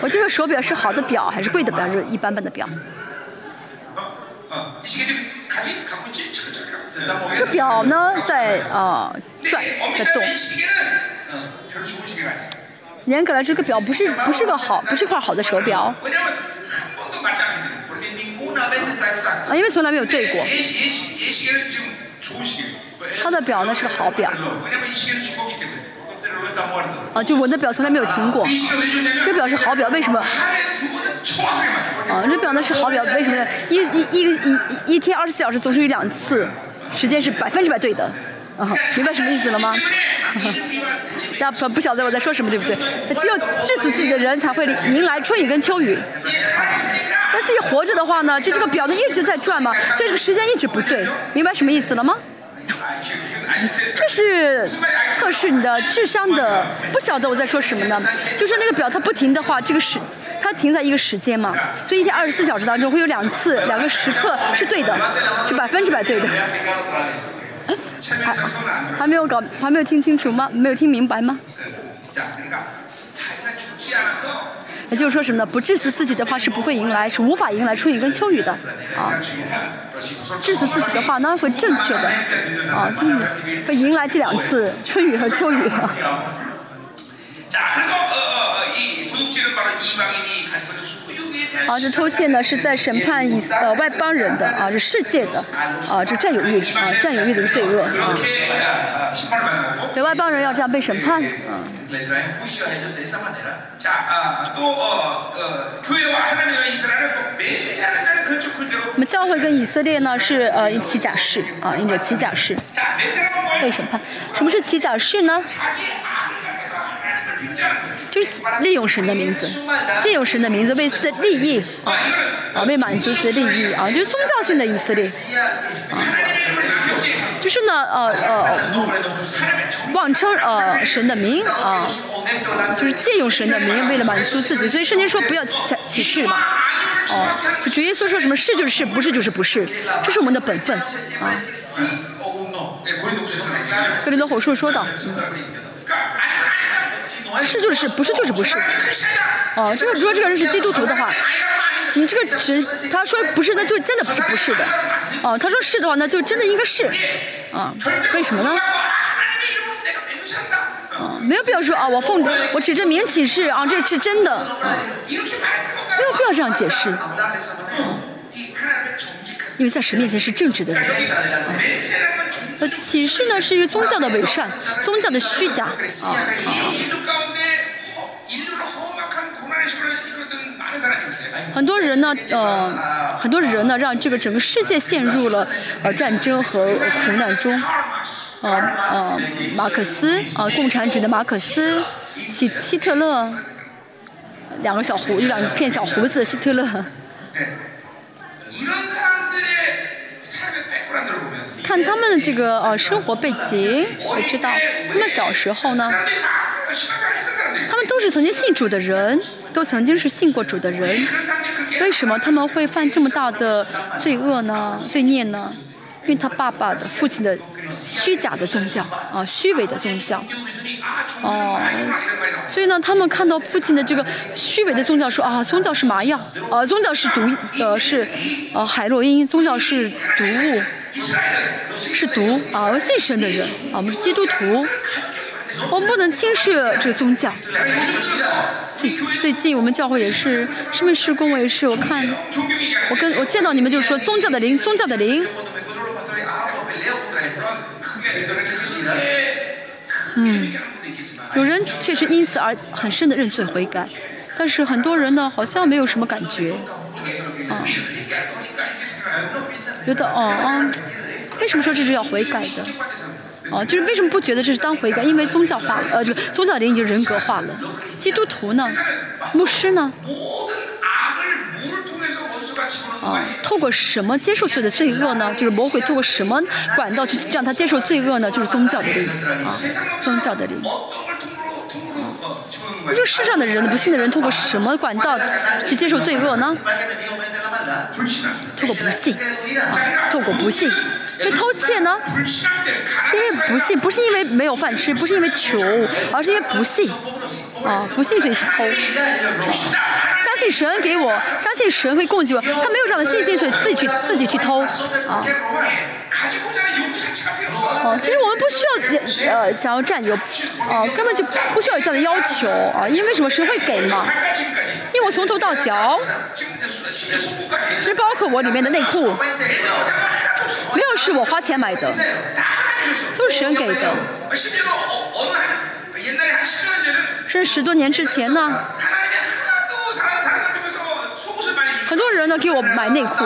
我这个手表是好的表还是贵的表，还是一般般的表？这个表呢，在啊。呃转在动。严格来说，这个表不是不是个好，不是块好的手表。啊，因为从来没有对过。他的表呢是个好表。啊，就我的表从来没有停过。这表是好表，为什么？啊，这表呢是好表，为什么？一一一一一天二十四小时总是有两次，时间是百分之百对的。啊，明白什么意思了吗？<laughs> 大家不晓得我在说什么，对不对？只有治死自己的人才会迎来春雨跟秋雨。那自己活着的话呢，就这个表呢一直在转嘛，所以这个时间一直不对，明白什么意思了吗？这是测试你的智商的，不晓得我在说什么呢？就是那个表它不停的话，这个时它停在一个时间嘛，所以一天二十四小时当中会有两次两个时刻是对的，是百分之百对的。还还没有搞还没有听清楚吗？没有听明白吗？也就是说什么呢不致死自己的话是不会迎来是无法迎来春雨跟秋雨的。啊。致死自己的话呢会正确的。啊就是会迎来这两次春雨和秋雨。<laughs> <laughs> 啊，这偷窃呢是在审判以呃外邦人的啊，是世界的啊，这占有欲啊，占有欲的罪恶啊。对外邦人要这样被审判啊。我们教会跟以色列呢是呃一起假释啊，一着起假释被审判。什么是起假释呢？就是利用神的名字，借用神的名字为自己的利益啊啊，为满足自己的利益啊，就是宗教性的以色列啊。就是呢，呃呃，妄称呃神的名啊、就是借用神的名，为了满足自己。所以圣经说不要启启示嘛，哦、呃，主耶稣说什么是就是，不是就是不是，这是我们的本分啊。格林多后说说道。是就是是不是就是不是。哦这个如果这个人是基督徒的话你这个只他说不是那就真的不是不是的。哦他说是的话那就真的应该是。啊为什么呢？啊没有必要说啊我奉我指着明启示啊这是真的。没有必要这样解释。因为在神面前是正直的人。呃，启示呢是宗教的伪善，宗教的虚假，啊。很多人呢，呃，很多人呢，让这个整个世界陷入了呃战争和苦难中。呃呃，马克思，呃，共产主义的马克思，希希特勒，两个小胡，一两片小胡子，希特勒。<laughs> 看他们的这个呃生活背景，我知道他们小时候呢，他们都是曾经信主的人，都曾经是信过主的人。为什么他们会犯这么大的罪恶呢？罪孽呢？因为他爸爸的父亲的虚假的宗教啊，虚伪的宗教哦。所以呢，他们看到父亲的这个虚伪的宗教，说啊，宗教是麻药，呃，宗教是毒，呃，是呃，海洛因，宗教是毒物。是读啊信神的人啊，我们是基督徒，我们不能轻视这个宗教。最最近我们教会也是，圣么施公我也是，我看我跟我见到你们就说宗教的灵，宗教的灵。嗯，有人确实因此而很深的认罪悔改。但是很多人呢，好像没有什么感觉，啊，觉得哦啊，为什么说这是要悔改的？哦，就是为什么不觉得这是当悔改？因为宗教化了，呃，这个宗教里已经人格化了。基督徒呢？牧师呢？啊，透过什么接受罪的罪恶呢？就是魔鬼透过什么管道去让他接受罪恶呢？就是宗教的力量啊，宗教的力量。这世上的人，不信的人，通过什么管道去接受罪恶呢？通过不信，啊，通过不信。以偷窃呢？是因为不信，不是因为没有饭吃，不是因为穷，而是因为不信，啊，不信所以去偷。相信神给我，相信神会供给我，他没有这样的信心，所以自己去自己去偷，啊。其实我们不需要呃想要占有哦根本就不需要有这样的要求啊因为什么谁会给嘛？因为我从头到脚其实包括我里面的内裤没有是我花钱买的都是谁给的。这十多年之前呢很多人都给我买内裤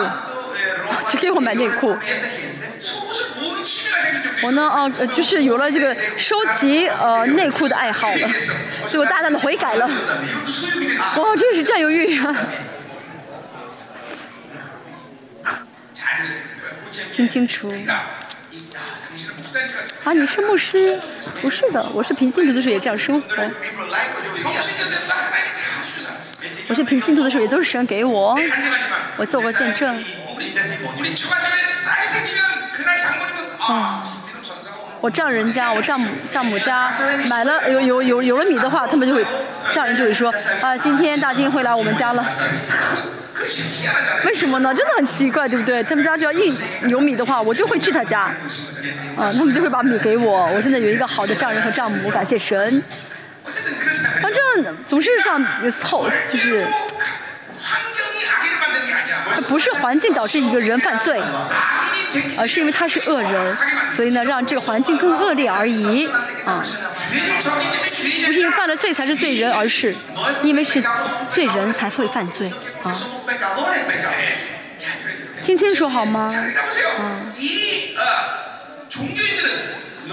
<laughs> 就给我买内裤我呢，哦，就是有了这个收集呃内裤的爱好了，所以我大胆的悔改了。哇，这是占有欲啊。听清楚。啊，你是牧师？不是的，我是平信徒的时候也这样生活。我是平信徒的时候也都是神给我，我做过见证。啊。我丈人家我丈母丈母家买了有有有有了米的话他们就会丈人就会说啊今天大金会来我们家了。为什么呢？真的很奇怪对不对？他们家只要一有米的话我就会去他家。啊他们就会把米给我我现在有一个好的丈人和丈母感谢神。反正总是这样凑就是这不是环境导致一个人犯罪。呃，是因为他是恶人，所以呢，让这个环境更恶劣而已啊。不是因为犯了罪才是罪人，而是因为是罪人才会犯罪啊。听清楚好吗？啊。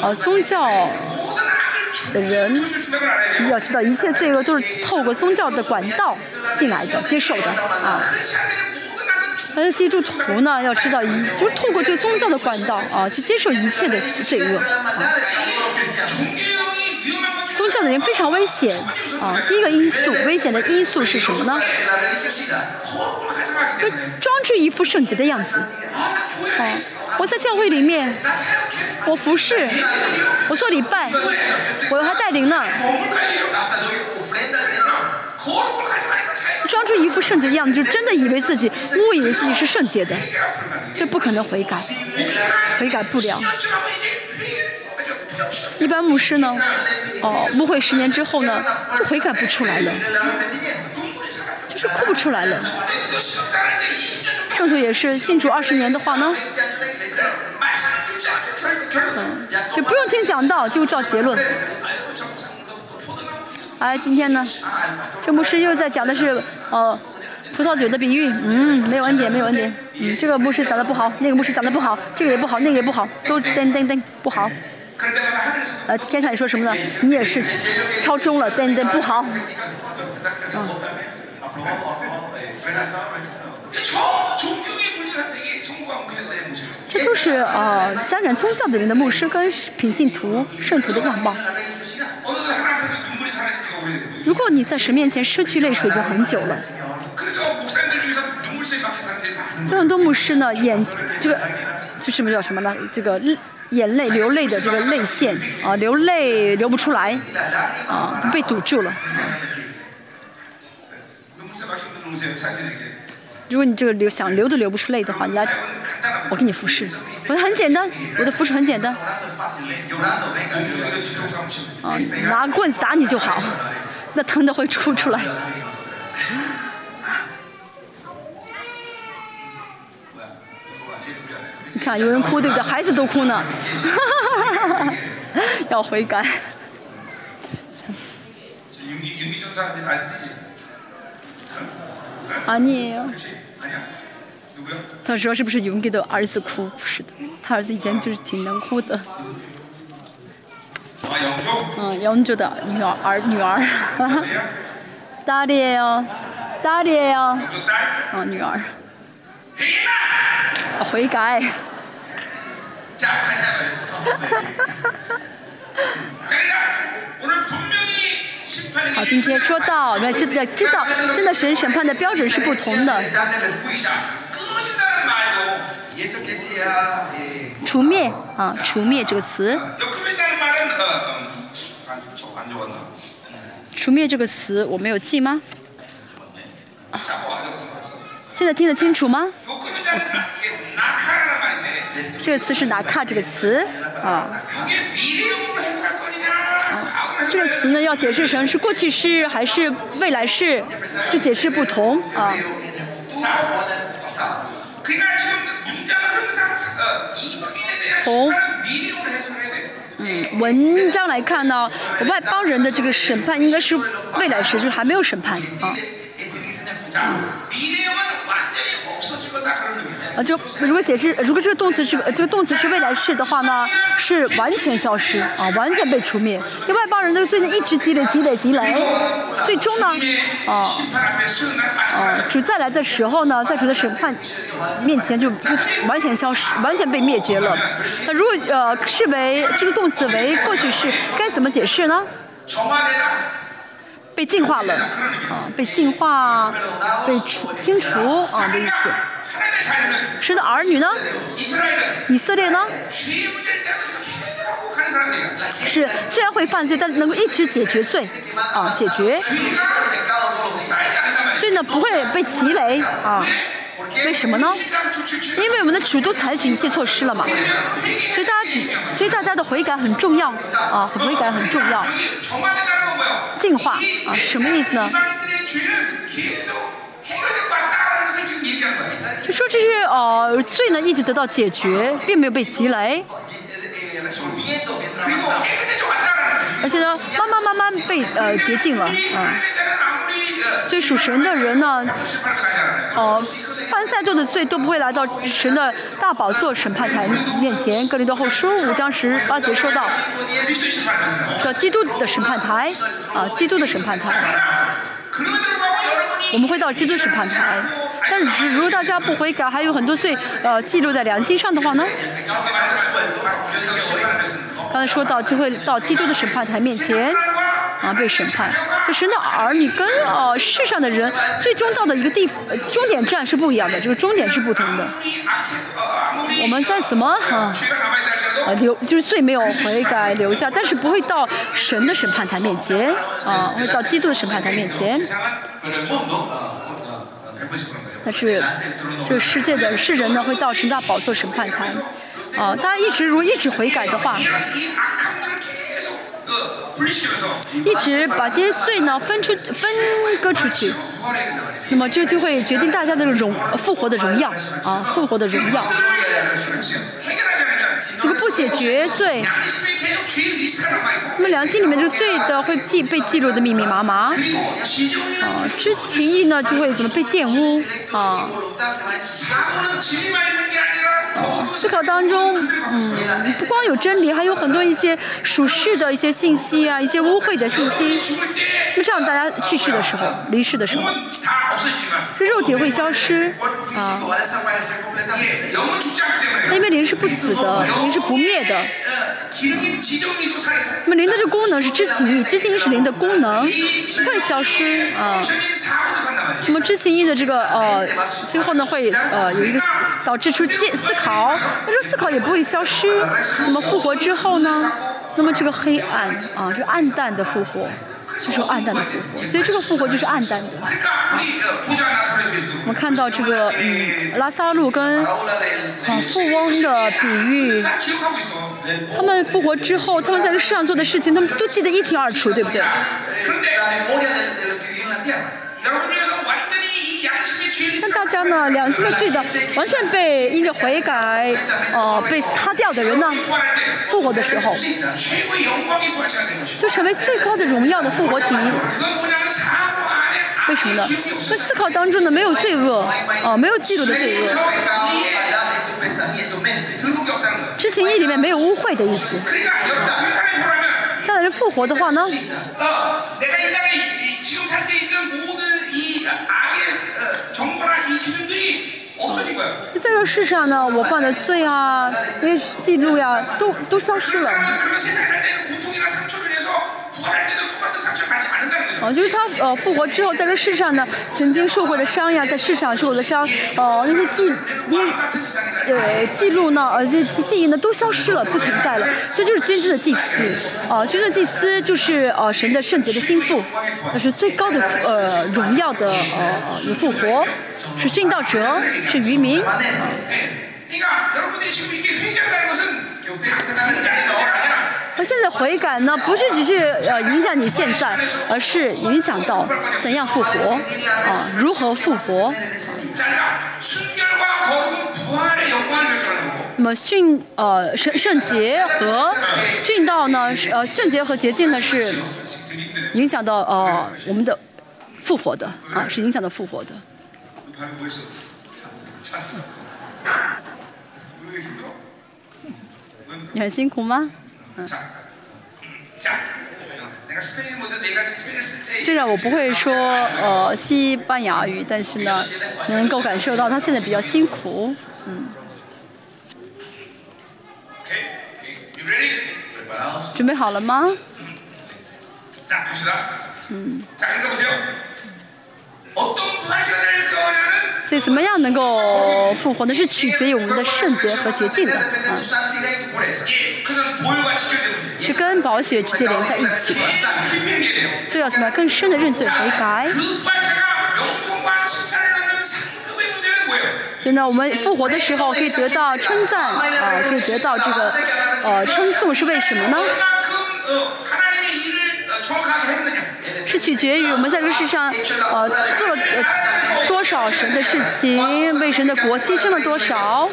呃，宗教的人要知道，一切罪恶都是透过宗教的管道进来的、接受的啊。恩基督徒呢，要知道一，就是透过这个宗教的管道啊，去接受一切的罪恶。啊、宗教的人非常危险啊！第一个因素，危险的因素是什么呢？就装出一副圣洁的样子。啊，我在教会里面，我服侍，我做礼拜，我还带领呢。就一副圣洁的样子，就真的以为自己误以为自己是圣洁的，这不可能悔改，悔改不了。一般牧师呢，哦，误会十年之后呢，就悔改不出来了，就是哭不出来了。圣徒也是信主二十年的话呢，嗯，就不用听讲道，就照结论。哎，今天呢，这牧师又在讲的是。哦、呃，葡萄酒的比喻，嗯，没有恩典，没有恩典，嗯，这个牧师长得不好，那个牧师长得不好，这个也不好，那个也不好，都噔噔噔不好。呃，天上你说什么呢？你也是敲钟了，噔噔不好。嗯。这都是呃，沾染宗教的人的牧师跟品信徒、圣徒的样貌。如果你在神面前失去泪水已经很久了，所以很多牧师呢，眼这个就什么叫什么呢？这个眼泪流泪的这个泪腺啊，流泪流不出来啊，被堵住了。如果你这个流想流都流不出泪的话，你来，我给你服侍，我很简单，我的服侍很简单，啊，拿棍子打你就好。那疼的会哭出来。你看，有人哭对不对？孩子都哭呢，<laughs> 要悔改。啊你，他说是不是勇敢的儿子哭？不是的，他儿子以前就是挺能哭的。아 영조 嗯，영주的女儿儿女儿， 누구야 大烈哟，大烈哟， 영조 딸 啊女儿， 회개나 啊悔改。 자 다시 한번 자 그러니까 오늘 분명히 好，今天说到，我们真的知道，真的神审判的标准是不同的。 除灭啊除灭这个词。除灭这个词我没有记吗？现在听得清楚吗？这个词是哪卡这个词啊。这个词呢要解释成是过去式还是未来式就解释不同啊。从嗯文章来看呢外邦人的这个审判应该是未来时就是还没有审判啊。啊，这如果解释，如果这个动词是这个动词是未来式的话呢，是完全消失啊，完全被除灭。那外邦人都最近一直积累、积累、积累，最终呢，啊啊，主再来的时候呢，在主的审判面前就就完全消失，完全被灭绝了。那如果呃视为这个动词为过去式，该怎么解释呢？被净化了，啊，被净化、被除清除，啊的意思。谁的儿女呢？以色列呢？是，虽然会犯罪，但是能够一直解决罪，啊，解决，所以呢，不会被积累，啊。为什么呢？因为我们的主都采取一切措施了嘛，所以大家只，所以大家的悔改很重要啊，悔改很重要，进化啊，什么意思呢？就说这些呃罪呢一直得到解决，并没有被积累，而且呢慢慢慢慢被呃洁净了啊。所以属神的人呢，呃，犯再多的罪都不会来到神的大宝座审判台面前。格林多后书五当时八结说到，叫基督的审判台啊，基督的审判台，我们会到基督审判台，但是如果大家不悔改，还有很多罪呃记录在良心上的话呢？刚才说到就会到基督的审判台面前啊被审判。神的儿女跟呃世上的人最终到的一个地终点站是不一样的就是终点是不同的。我们在什么？啊啊留就是最没有悔改留下但是不会到神的审判台面前啊会到基督的审判台面前。但是这世界的世人呢会到神大宝座审判台。啊大家一直如一直悔改的话。一直把这些罪呢分出分割出去，那么这就会决定大家的荣复活的荣耀啊，复活的荣耀。这个不解决罪，那么良心里面这个罪的会记被记录的密密麻麻，啊，知情意呢就会怎么被玷污。啊。思考当中，嗯，不光有真理，还有很多一些属实的一些信息啊，一些污秽的信息。那么这样，大家去世的时候，离世的时候，这肉体会消失啊。那因为灵是不死的，灵是不灭的。那么灵的这功能是知情意，知情意是灵的功能，不会消失啊。那么知情意的这个呃，最后呢会呃有一个导致出思考。好那这思考也不会消失。那么复活之后呢？那么这个黑暗啊就暗淡的复活就是暗淡的复活。所以这个复活就是暗淡的。我们看到这个嗯拉萨路跟啊富翁的比喻。他们复活之后他们在这世上做的事情他们都记得一清二楚对不对？当大家呢良心的罪责完全被因着悔改哦被擦掉的人呢复活的时候就成为最高的荣耀的复活体为什么呢在思考当中呢没有罪恶哦没有嫉妒的罪恶之前一里面没有污秽的意思这样的人复活的话呢 있습니다. 악의 어, 정보나 이 기준들이 在这世上呢，我犯的罪啊，那些记录呀，都都消失了。哦，就是他呃复活之后，在这世上呢，曾经受过的伤呀，在世上受过的伤，呃，那些记，呃，记录呢，呃，这记忆呢，都消失了，不存在了。这就是真正的祭司。哦，真正的祭司就是呃神的圣洁的心腹，那是最高的呃荣耀的呃复活，是殉道者。是渔民。他现在悔改呢，不是只是呃影响你现在，而是影响到怎样复活，啊，如何复活。那么逊呃圣圣洁和逊道呢，呃圣洁和洁净呢是影响到呃我们的复活的，啊是影响到复活的。你很辛苦吗？虽然我不会说呃西班牙语，但是呢，能够感受到他现在比较辛苦。嗯。准备好了吗？嗯。所以怎么样能够复活呢？是取决于我们的圣洁和洁净的，啊，是跟宝血直接连在一起的。所以要从更深的认罪悔改。现在我们复活的时候可以得到称赞啊，可以得到这个呃称颂，是为什么呢？取决于我们在这世上，呃，做了多少神的事情，为神的国牺牲了多少，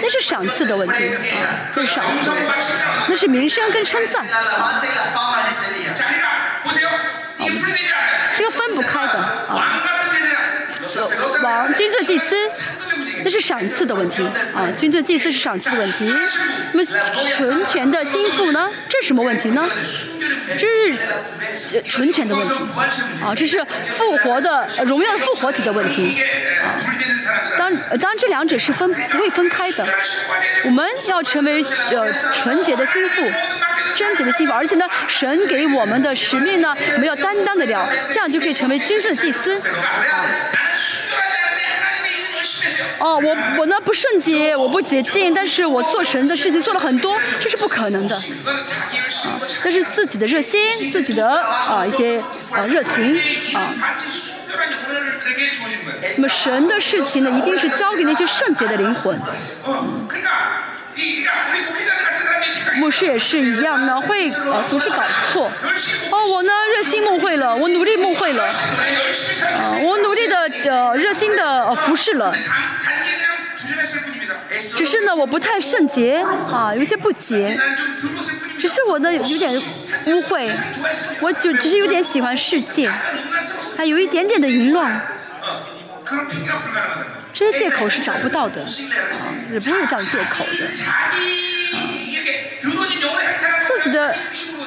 那是赏赐的问题啊，是赏，那是名声跟称赞，啊，这个分不开的啊，王，金质祭司。那是赏赐的问题啊，军队祭司是赏赐的问题。那么纯全的心腹呢？这是什么问题呢？这是、纯全的问题啊，这是复活的、荣耀的复活体的问题啊。当当然，当这两者是分不会分开的。我们要成为呃纯洁的心腹，贞洁的心腹，而且呢，神给我们的使命呢，我们要担当得了，这样就可以成为君子祭司。啊哦我我呢不圣洁我不洁净但是我做神的事情做了很多这是不可能的。啊但是自己的热心自己的啊一些啊热情啊。那么神的事情呢一定是交给那些圣洁的灵魂。牧师也是一样呢，会呃总是搞错。哦，我呢热心梦会了，我努力梦会了，我努力的热心的服侍了。只是呢，我不太圣洁啊，有些不洁。只是我呢有点污秽，我就只是有点喜欢世界，还有一点点的淫乱。这些借口是找不到的啊也不会找借口的。自己的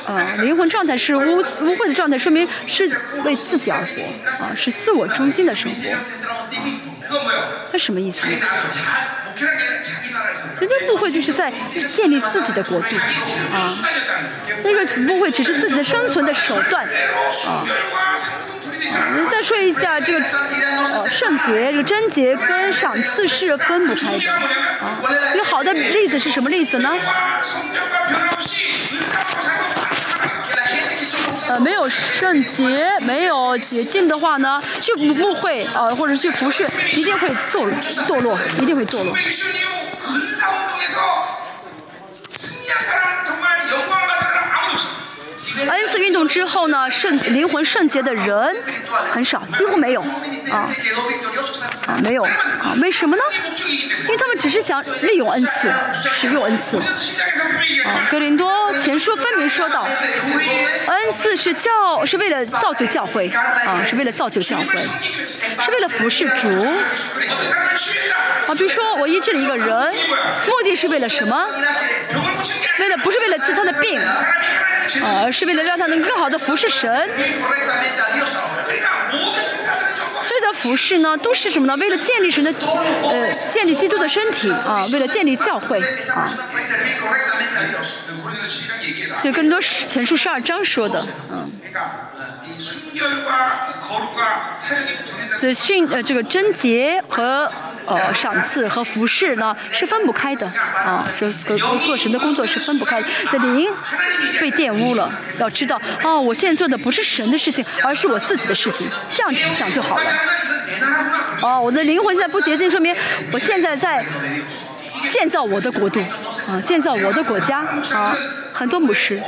啊灵魂状态是污污秽的状态说明是为自己而活啊是自我中心的生活。啊那什么意思呢？人家不会就是在建立自己的国度啊那个不会只是自己的生存的手段啊。再说一下这个呃圣洁、这个贞洁跟赏赐是分不开的啊。一个好的例子是什么例子呢？呃，没有圣洁，没有洁净的话呢，去误会呃，或者去服侍，一定会堕堕落，一定会堕落。运动之后呢圣灵魂圣洁的人很少几乎没有啊啊没有啊为什么呢？因为他们只是想利用恩赐使用恩赐。啊格林多前书分明说到恩赐是教是为了造就教会啊是为了造就教会是为了服侍主。啊比如说我医治了一个人目的是为了什么？为了不是为了治他的病而是？为了让他能更好的服侍神。服饰呢都是什么呢？为了建立神的呃建立基督的身体啊为了建立教会啊。就更多是前述十二章说的嗯。这训呃这个贞洁和呃赏赐和服饰呢是分不开的啊说做做神的工作是分不开的那灵被玷污了要知道哦我现在做的不是神的事情而是我自己的事情这样想就好了。哦，我的灵魂在不洁净，说明我现在在建造我的国度啊，建造我的国家啊，很多牧师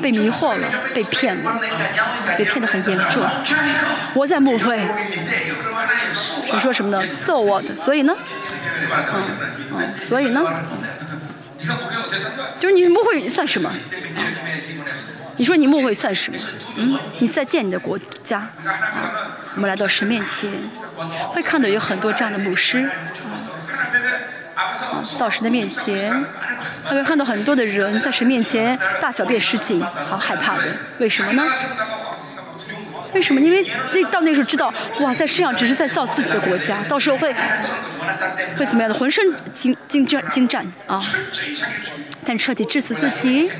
被迷惑了，被骗了，被骗得很严重。我在牧会你说什么呢？So what？所以呢？嗯嗯，所以呢？就是你牧会算什么？啊？你说你默会算什么？嗯，你再见你的国家啊！我们来到神面前，会看到有很多这样的牧师啊，啊，到神的面前，还会看到很多的人在神面前大小便失禁，好害怕的，为什么呢？为什么？因为那到那时候知道，哇，在世上只是在造自己的国家，到时候会会怎么样的？浑身精精战精湛啊！但彻底致死自己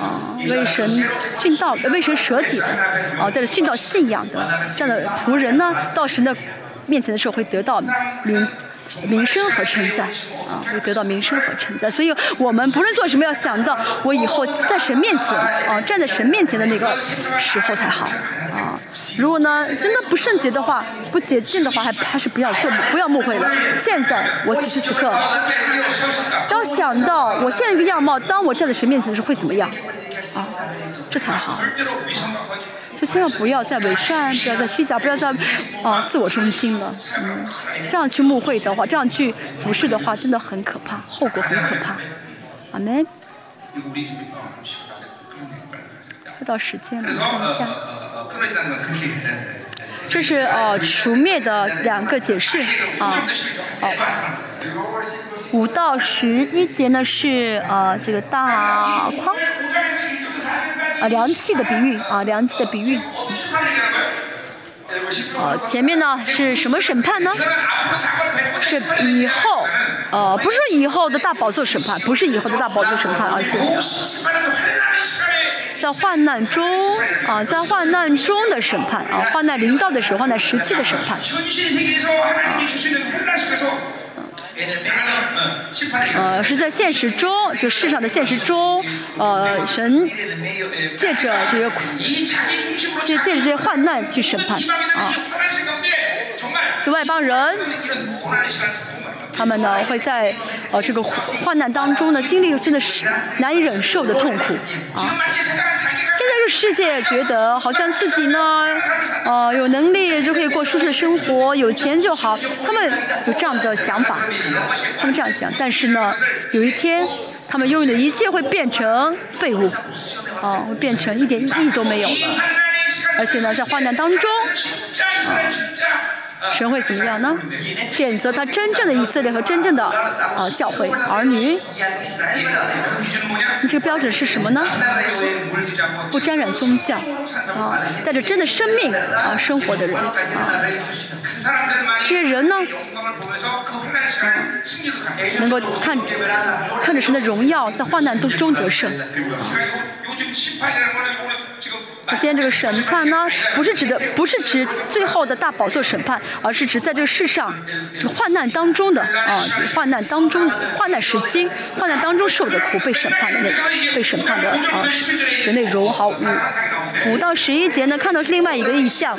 啊，为神殉道，为神舍己啊，在这殉道信仰的这样的仆人呢，到神的面前的时候会得到灵。名声和称赞啊，会得到名声和称赞。所以我们不论做什么，要想到我以后在神面前啊，站在神面前的那个时候才好啊。如果呢真的不圣洁的话，不洁净的话，还还是不要做，不要误会了。现在我此时此刻，要想到我现在一个样貌，当我站在神面前的时候会怎么样啊？这才好。千万不要再伪善不要再虚假不要再啊自我中心了嗯这样去误会的话这样去服饰的话真的很可怕后果很可怕阿妹快到时间了看一下。这是呃除灭的两个解释啊哦。五到十一节呢是呃这个大框。啊，凉气的比喻啊，凉气的比喻。啊，前面呢是什么审判呢？是以后啊，不是以后的大宝座审判，不是以后的大宝座审判，而是在患难中啊，在患难中的审判啊，患难临到的时候，患难时期的审判啊。呃是在现实中就世上的现实中呃神借着这些苦借着这些患难去审判啊。就外邦人他们呢会在呃这个患难当中呢经历真的是难以忍受的痛苦啊。世界觉得好像自己呢呃有能力就可以过舒适的生活有钱就好。他们有这样的想法他们这样想。但是呢有一天他们拥有的一切会变成废物啊会变成一点意义都没有了。而且呢在患难当中啊神会怎么样呢？选择他真正的以色列和真正的啊教会儿女。你这个标准是什么呢？不沾染宗教啊，带着真的生命啊生活的人啊，这些人呢，能够看看着神的荣耀在患难中得胜。今天这个审判呢，不是指的，不是指最后的大宝座审判。而是指在这世上这患难当中的啊患难当中患难时期患难当中受的苦被审判的内被审判的啊的内容好五五到十一节呢看到是另外一个意象。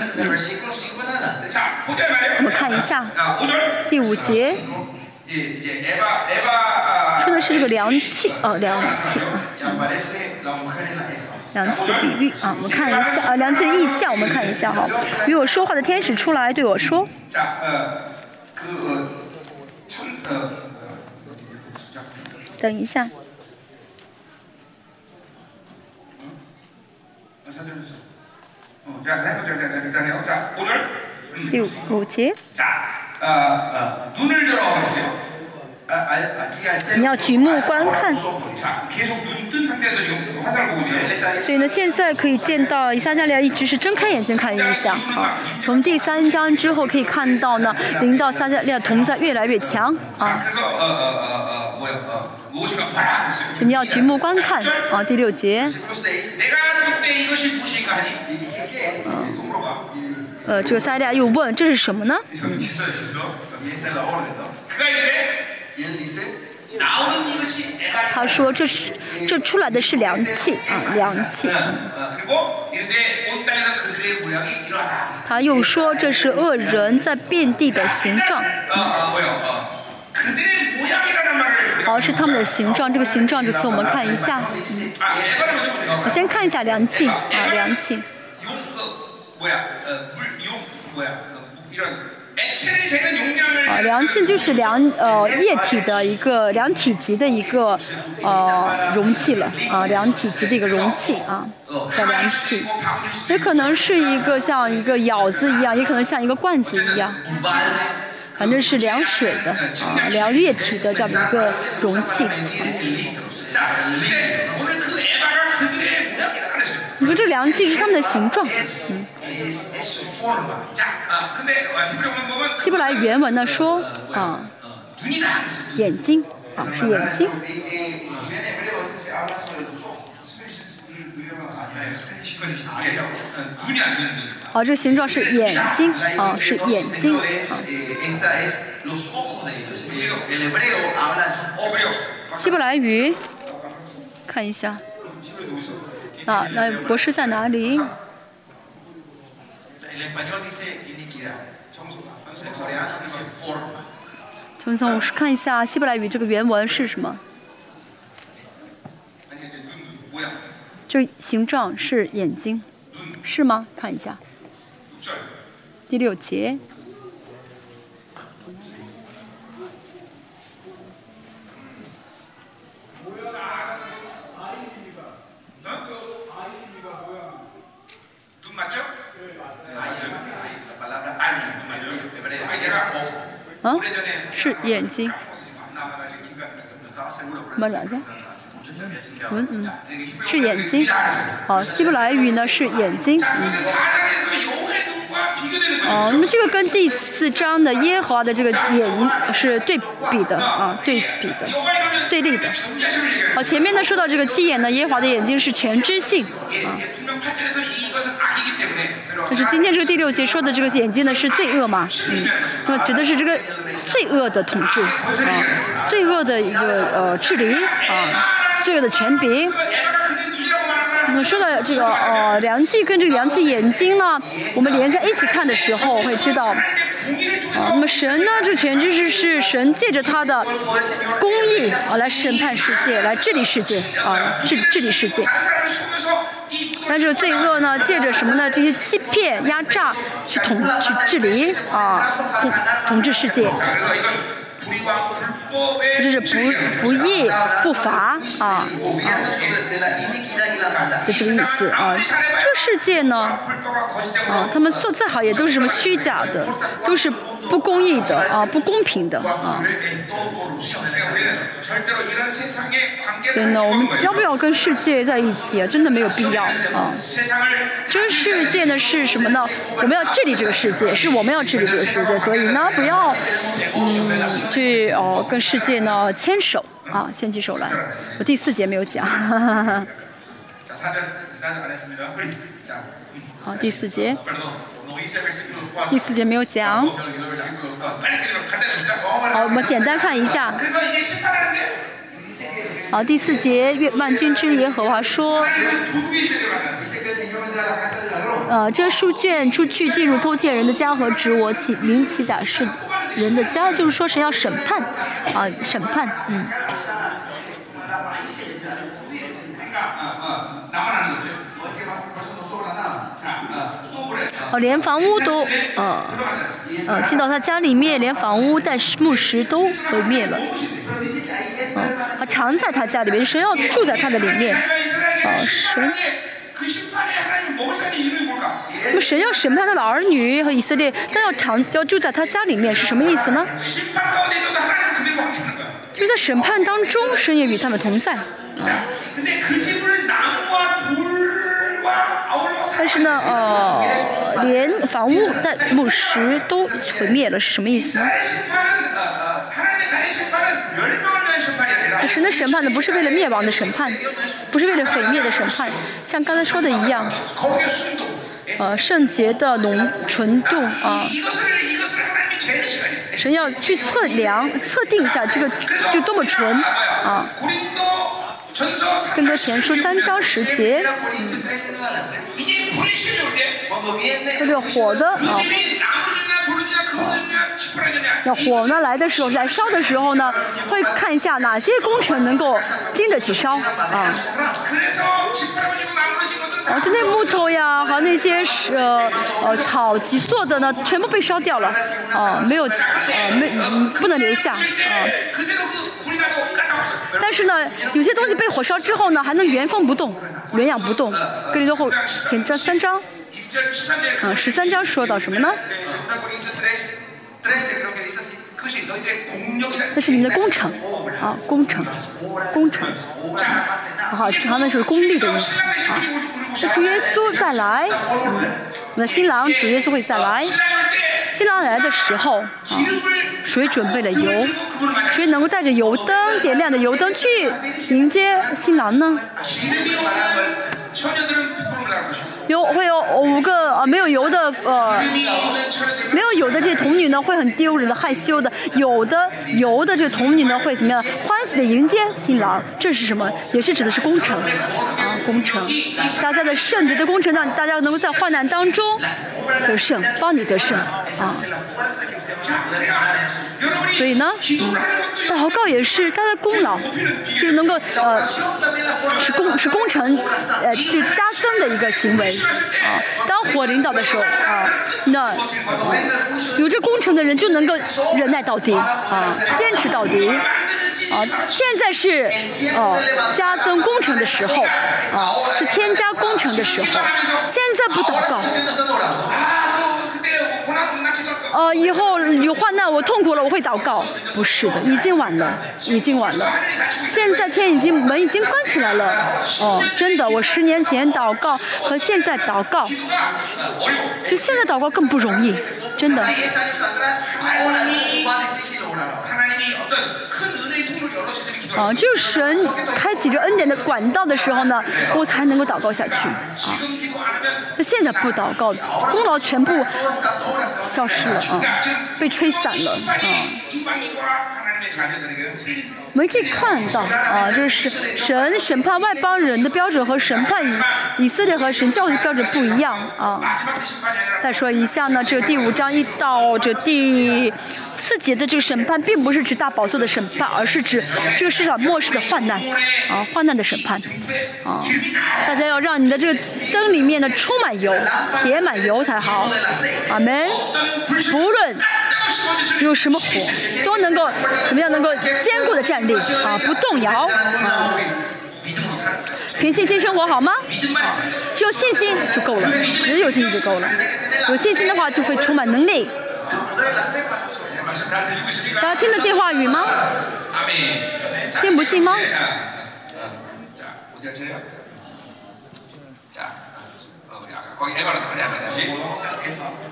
我们看一下第五节说的是这个凉气啊凉气两次的比喻啊，我们看一下啊，两次的意象，我们看一下哈。与我说话的天使出来对我说。等一下。第五节。你要举目观看。所以呢，现在可以见到以撒加利亚一直是睁开眼睛看异象啊。从第三章之后可以看到呢，领导撒加利亚同在越来越强啊。你要举目观看啊，第六节。呃，这个撒利亚又问：“这是什么呢？”他说这是这出来的是凉气啊，凉气。他又说这是恶人在遍地的形状。好，是他们的形状。这个形状这次我们看一下，我先看一下凉气啊，凉气。量器就是量呃液体的一个量体积的一个呃容器了啊，量体积的一个容器啊，叫量器，也可能是一个像一个舀子一样，也可能像一个罐子一样，反正是量水的啊，量液体的这么一个容器。你说这量器是它们的形状，嗯。希伯来原文的说啊，眼睛啊，是眼睛。好，这形状是眼睛啊，是眼睛。希伯来语看一下啊，那博士在哪里？匆匆我是看一下希伯来语这个原文是什么？这形状是眼睛是吗？看一下。第六节。啊，是眼睛。两？嗯嗯，是眼睛。好，希伯来语呢是眼睛。嗯。哦，那么这个跟第四章的耶和华的这个眼睛是对比的啊，对比的，对立的。好，前面呢说到这个七眼呢，耶和华的眼睛是全知性啊，就是今天这个第六节说的这个眼睛呢是罪恶嘛，嗯，那指的是这个罪恶的统治啊，罪恶的一个呃治理啊，罪恶的权柄。我们说的这个呃梁记跟这个梁记眼睛呢我们连在一起看的时候会知道啊那么神呢就全知是是神借着他的工艺啊来审判世界来治理世界啊治治理世界。但是罪恶呢借着什么呢？这些欺骗压榨去统去治理啊统统治世界。就是不不义不罚啊，就这个意思啊。这个世界呢，啊，他们做再好也都是什么虚假的，都是。不公义的啊不公平的啊。真的我们要不要跟世界在一起真的没有必要啊。这个世界呢是什么呢？我们要治理这个世界是我们要治理这个世界所以呢不要嗯去哦跟世界呢牵手啊牵起手来。我第四节没有讲。哈哈哈哈好第四节。第四节没有讲。好，我们简单看一下。好，第四节万军之耶和华说：“呃，这书卷出去，进入偷窃人的家和执我起名起假是人的家，就是说是要审判，啊，审判，嗯。”哦连房屋都嗯嗯进到他家里面连房屋带石木石都都灭了。嗯他常在他家里面谁要住在他的里面。哦神那么谁要审判他的儿女和以色列但要常要住在他家里面是什么意思呢？就在审判当中深夜与他们同在。啊但是呢呃连房屋带墓石都毁灭了是什么意思呢？神的审判呢不是为了灭亡的审判不是为了毁灭的审判。像刚才说的一样呃圣洁的浓纯度啊神要去测量测定一下这个就多么纯啊。跟着前出三招时节。这个火的啊。那火呢来的时候在烧的时候呢会看一下哪些工程能够经得起烧啊。啊就那木头呀和那些是呃草席做的呢全部被烧掉了啊没有啊没不能留下啊。但是呢，有些东西被火烧之后呢，还能原封不动、原样不动。格林多后前章三章，啊，十三章说到什么呢？那是你的工程，啊，工程，工程，好，他们是功利的意思，啊，那主耶稣再来，嗯、那新郎主耶稣会再来。新郎来的时候啊谁准备了油？谁能够带着油灯点亮的油灯去迎接新郎呢？有会有五个呃没有油的呃没有油的这童女呢会很丢人的害羞的。有的油的这童女呢会怎么样？欢喜的迎接新郎这是什么？也是指的是功臣啊功臣大家的圣洁的功臣让大家能够在患难当中得胜帮你得胜。啊。所以呢嗯祷告也是他的功劳就是能够呃是功是功臣呃去加增的一个行为啊。当火领导的时候啊，那、有这工程的人就能够忍耐到底啊，坚持到底啊。现在是哦、加增工程的时候啊，是添加工程的时候。现在不祷告，哦以后有患难我痛苦了我会祷告。不是的已经晚了已经晚了。现在天已经门已经关起来了。哦真的我十年前祷告和现在祷告。就现在祷告更不容易真的。啊，只有神开启这恩典的管道的时候呢，我才能够祷告下去啊。那现在不祷告，功劳全部消失了啊，被吹散了啊。我们可以看到啊就是神审判外邦人的标准和审判以以色列和神教的标准不一样啊。再说一下呢这个第五章一到这第四节的这个审判并不是指大宝座的审判而是指这个世上末世的患难啊患难的审判啊。大家要让你的这个灯里面呢充满油填满油才好。阿门。不论有什么火都能够怎么样？能够坚固的站立啊不动摇啊。平信心生活好吗？只有信心就够了只有信心就够了。有信心的话就会充满能力。大家听得见话语吗？听不进吗？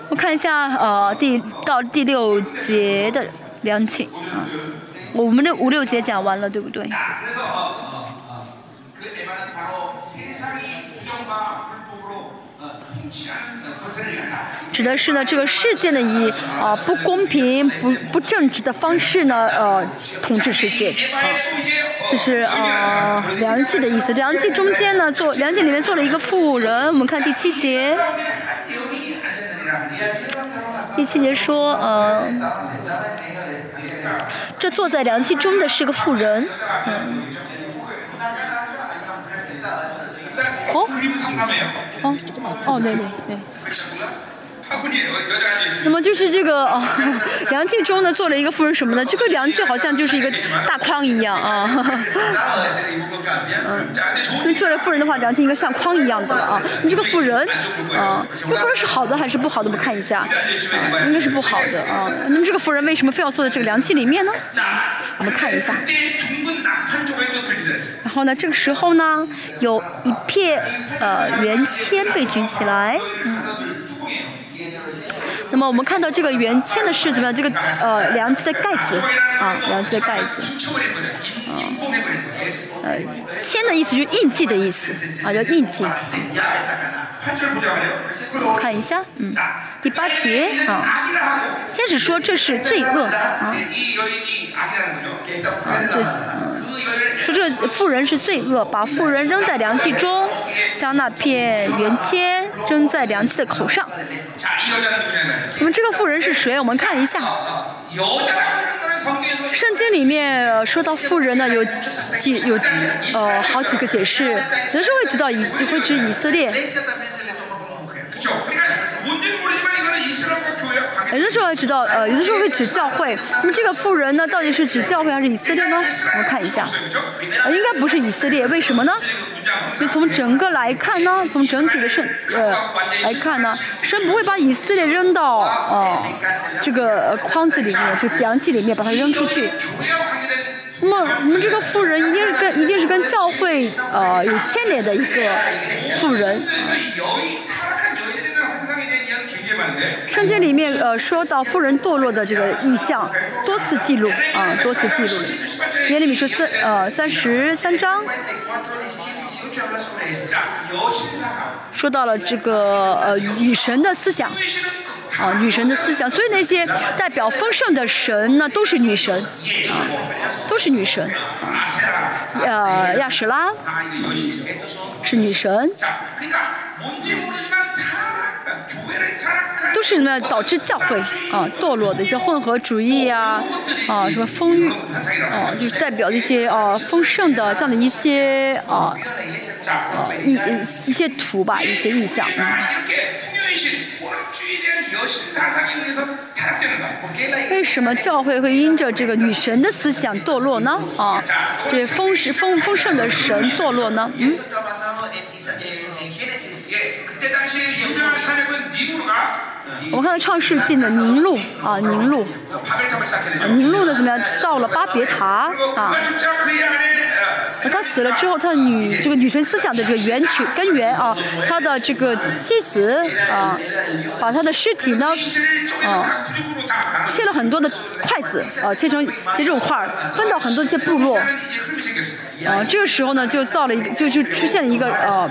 我看一下，呃，第到第六节的两起啊，我们的五六节讲完了，对不对？指的是呢这个事件呢以啊不公平不不正直的方式呢呃统治世界。啊这是啊梁记的意思。梁记中间呢做梁记里面做了一个妇人我们看第七节。第七节说呃这坐在梁记中的是个妇人。嗯。 그림을 상상해요. 어? 어, 네네. 네. 네. 那么就是这个、哦、<laughs> 梁静中呢做了一个夫人什么呢？这个梁静好像就是一个大筐一样啊。嗯，<laughs> 那做了夫人的话，梁静应该像筐一样的啊。你这个妇人啊，这夫人是好的还是不好的？我们看一下，啊、应该是不好的啊。那么这个夫人为什么非要坐在这个梁冀里面呢？我们看一下。然后呢，这个时候呢，有一片呃圆签被举起来。嗯那么我们看到这个“原签”的是子么？这个呃，良知的盖子啊，良知的盖子啊，呃，“签”的意思是印记的意思啊，叫印记。看一下，嗯，第八节啊，天使说这是罪恶啊，对。说这妇人是罪恶，把妇人扔在凉气中，将那片圆圈扔在凉气的口上。我们这个妇人是谁？我们看一下圣经里面说到妇人呢，有几有呃好几个解释，有的时候会指到以会指以色列。有的时候要知道呃有的时候会指教会。那么这个富人呢到底是指教会还是以色列呢？我们看一下。呃应该不是以色列为什么呢？就从整个来看呢从整体的圣呃来看呢神不会把以色列扔到呃这个框子里面就阳气里面把它扔出去。那么我们这个富人一定是跟一定是跟教会呃有牵连的一个富人。圣经里面呃说到妇人堕落的这个意象多次记录啊多次记录。耶里米说四呃三十三章。说到了这个呃女神的思想啊女神的思想。所以那些代表丰盛的神呢都是女神啊都是女神啊。呃亚什拉是女神。都是什么？导致教会啊堕落的一些混合主义啊，啊什么丰裕，啊，就是代表一些啊丰盛的这样的一些啊啊一一些图吧，一些意象。嗯为什么教会会因着这个女神的思想堕落呢？啊，这丰盛丰丰盛的神堕落呢？嗯。我们看到创世纪的凝露啊凝露凝露呢怎么样造了巴别塔啊。他死了之后他的女这个女神思想的这个源泉根源啊他的这个妻子啊把他的尸体呢啊切了很多的筷子啊切成切肉块分到很多一些部落。啊，这个时候呢，就造了一个，就就出现了一个呃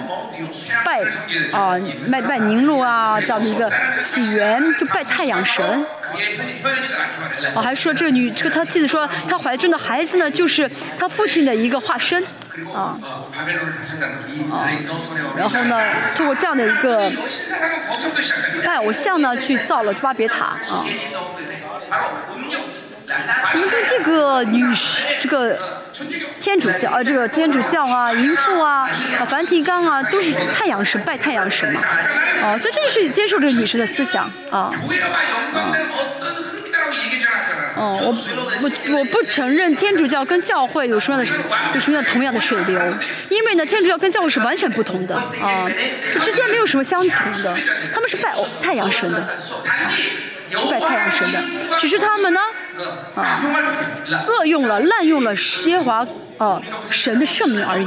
拜啊，拜拜宁路啊，这样的一个起源，就拜太阳神，啊，还说这个女，这个他妻子说她怀中的孩子呢，就是他父亲的一个化身，啊啊，然后呢，通过这样的一个拜偶像呢，去造了巴别塔，啊。我们跟这个女神，这个天主教啊，这个天主教啊，淫妇啊，梵蒂冈啊，都是太阳神，拜太阳神嘛。啊，所以这就是接受这个女神的思想啊。嗯，我我我不承认天主教跟教会有什么样的，有什么样的同样的水流，因为呢，天主教跟教会是完全不同的啊，这之间没有什么相同的。他们是拜太阳神的，不拜太阳神的，只是他们呢。啊，<laughs> 恶用了、滥用了耶华啊神的圣名而已。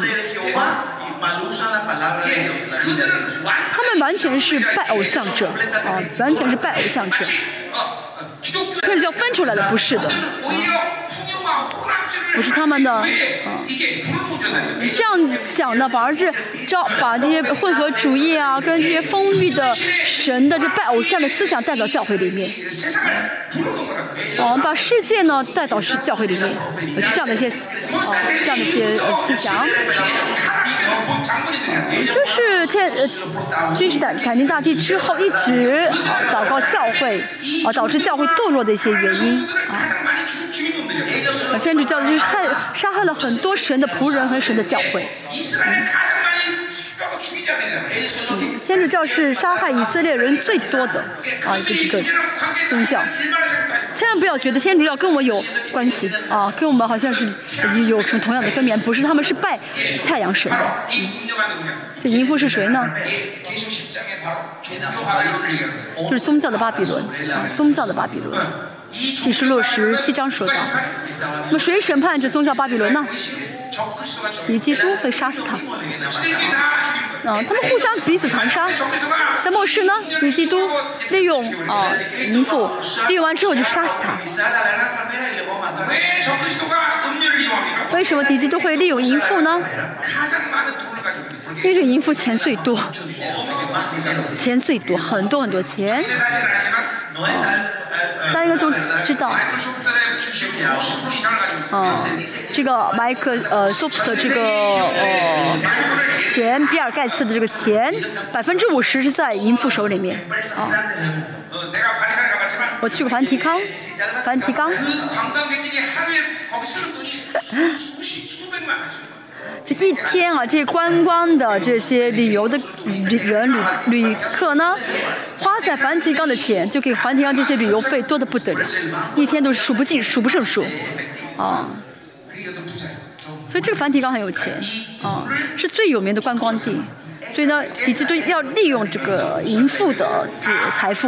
他们完全是拜偶像者啊，完全是拜偶像者。那是叫分出来的，不是的。不是他们的，嗯，这样讲的反而是叫把这些混合主义啊，跟这些丰裕的神的这拜偶像的思想带到教会里面，嗯，把世界呢带到是教会里面，是这样的一些，哦，这样的一些思想。就是天呃，君士坦坦丁大帝之后一直祷告教会啊，导致教会堕落的一些原因啊。天主教就是害杀害了很多神的仆人和神的教会。嗯，天主教是杀害以色列人最多的啊，一个一个宗教。千万不要觉得天主教跟我有关系啊，跟我们好像是有什么同样的根源，不是，他们是拜太阳神的。这淫妇是谁呢？就是宗教的巴比伦，啊、宗教的巴比伦。启示录十七章说道：“那么谁审判这宗教巴比伦呢？”敌基都会杀死他。嗯他们互相彼此残杀。在末世呢敌基都利用啊淫妇利用完之后就杀死他。为什么敌基都会利用淫妇呢？因为这淫妇钱最多钱最多很多很多钱。大家应该都知道哦，这个麦克呃，Soft 这个呃，钱比尔盖茨的这个钱，百分之五十是在淫妇手里面啊。我去过梵蒂冈，梵蒂冈。<laughs> <laughs> 这一天啊，这些观光的这些旅游的旅人旅旅客呢，花在梵蒂冈的钱，就给梵蒂冈这些旅游费多得不得了，一天都是数不尽、数不胜数，啊。所以这个梵蒂冈很有钱，啊，是最有名的观光地。所以呢，以及都要利用这个淫妇的这个财富，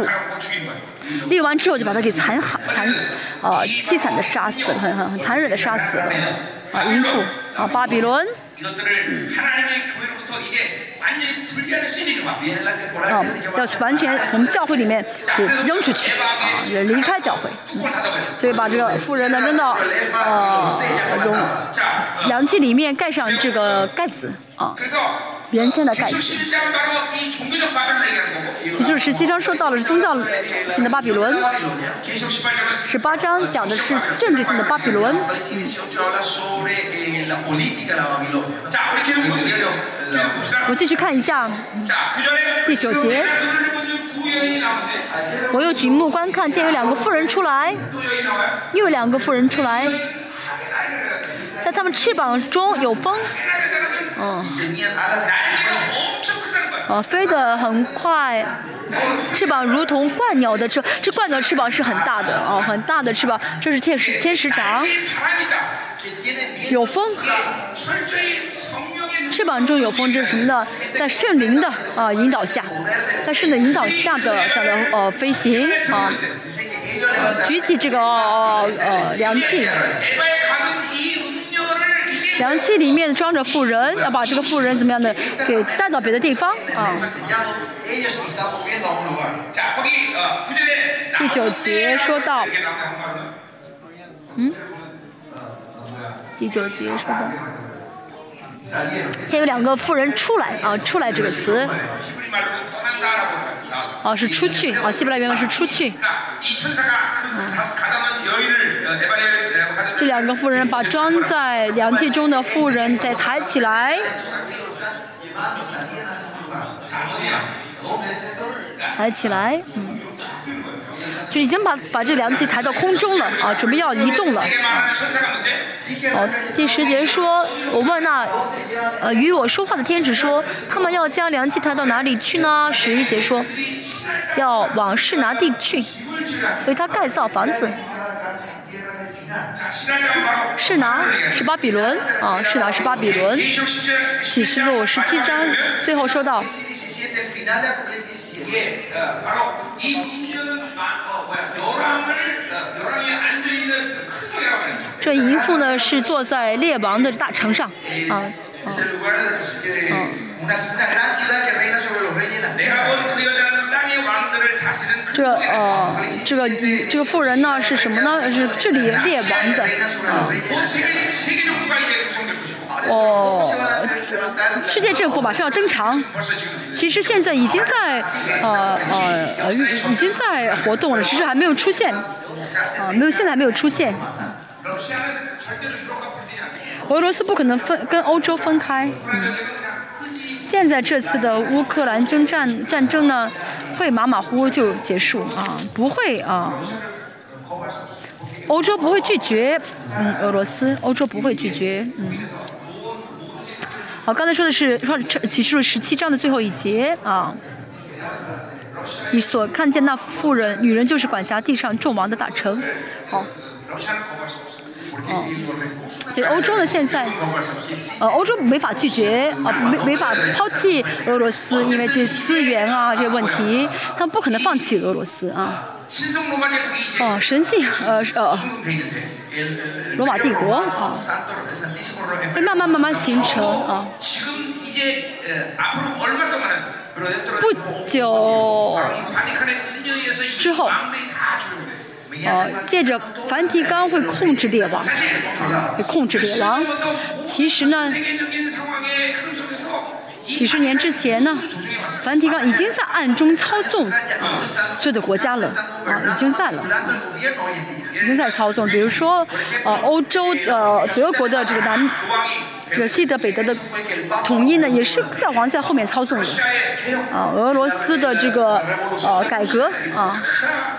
利用完之后就把他给残残，啊，凄惨的杀死了，很很很残忍的杀死了。啊，因父啊，巴比伦啊，要完全从教会里面给扔出去，也离开教会。所以把这个妇人呢，扔到啊，用阳气里面盖上这个盖子啊。原先的感觉。其实十七章说到了是宗教性的巴比伦，十八章讲的是政治性的巴比伦。我继续看一下第九节。我又举目观看，见有两个妇人出来，又两个妇人出来，在他们翅膀中有风。哦，飞得很快，翅膀如同鹳鸟的翅，这鹳鸟翅膀是很大的哦，很大的翅膀，这是天使天使长，有风，翅膀中有风，这是什么呢？在圣灵的啊、引导下，在圣的引导下的这样的呃飞行啊、举起这个呃呃凉气。凉气里面装着妇人，要把这个妇人怎么样的给带到别的地方啊？第九节说到，嗯？第九节说到，先有两个妇人出来啊，出来这个词，哦，是出去啊，希伯来原文是出去。这两个妇人把装在凉气中的妇人再抬起来抬起来嗯就已经把把这凉气抬到空中了啊准备要移动了。啊好第十节说我问那呃与我说话的天使说他们要将凉气抬到哪里去呢？十一节说要往事拿地去为他盖造房子。是哪？是巴比伦啊？是哪？是巴比伦？启示录十七章，最后说到，这淫妇呢是坐在列王的大城上啊啊。这呃，这个这个富人呢是什么呢？是治理列王的啊。哦，世界政府马上要登场，其实现在已经在呃呃呃已经在活动了，只是还没有出现，啊、呃，没有，现在还没有出现。俄罗斯不可能分跟欧洲分开。嗯现在这次的乌克兰征战战争呢，会马马虎虎就结束啊，不会啊。欧洲不会拒绝，嗯，俄罗斯，欧洲不会拒绝，嗯。好，刚才说的是说启示录十七章的最后一节啊。你所看见那妇人，女人就是管辖地上众王的大臣。好，哦，所以欧洲呢现在，呃，欧洲没法拒绝，呃，没没法抛弃俄罗斯，因为这资源啊这些问题，他们不可能放弃俄罗斯啊。哦，神性，呃呃，罗马帝国啊，会慢慢慢慢形成啊。不久之后。哦，借着梵蒂冈会控制列王，会控制列王。其实呢。几十年之前呢梵蒂冈已经在暗中操纵啊所有的国家了啊已经在了已经在操纵。比如说呃欧洲呃德国的这个南这个西德北德的统一呢也是教皇在后面操纵的啊俄罗斯的这个呃改革啊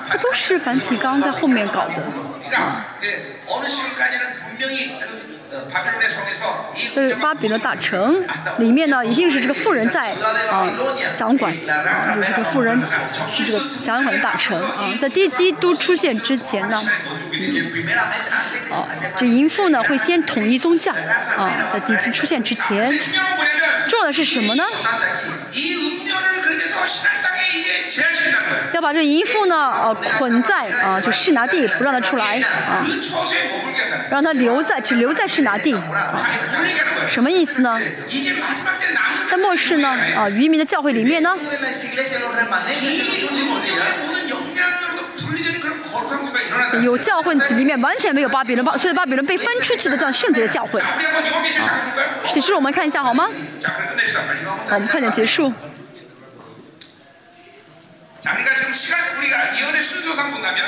它都是梵蒂冈在后面搞的啊。这是巴比伦大城里面呢 <laughs> 一定是这个富人在啊掌管啊就是这个富人是这个掌管的大臣 <laughs> 啊在地基都出现之前呢啊这淫妇呢会先统一宗教啊在地基出现之前。重要的是什么呢？要把这衣服呢呃捆在啊就是拿地不让他出来啊。让他留在只留在是拿地。什么意思呢在末世呢啊渔民的教会里面呢有教会里面完全没有巴比伦巴所以巴比伦被翻出去的这样圣洁的教会。史诗我们看一下好吗？好我们快点结束。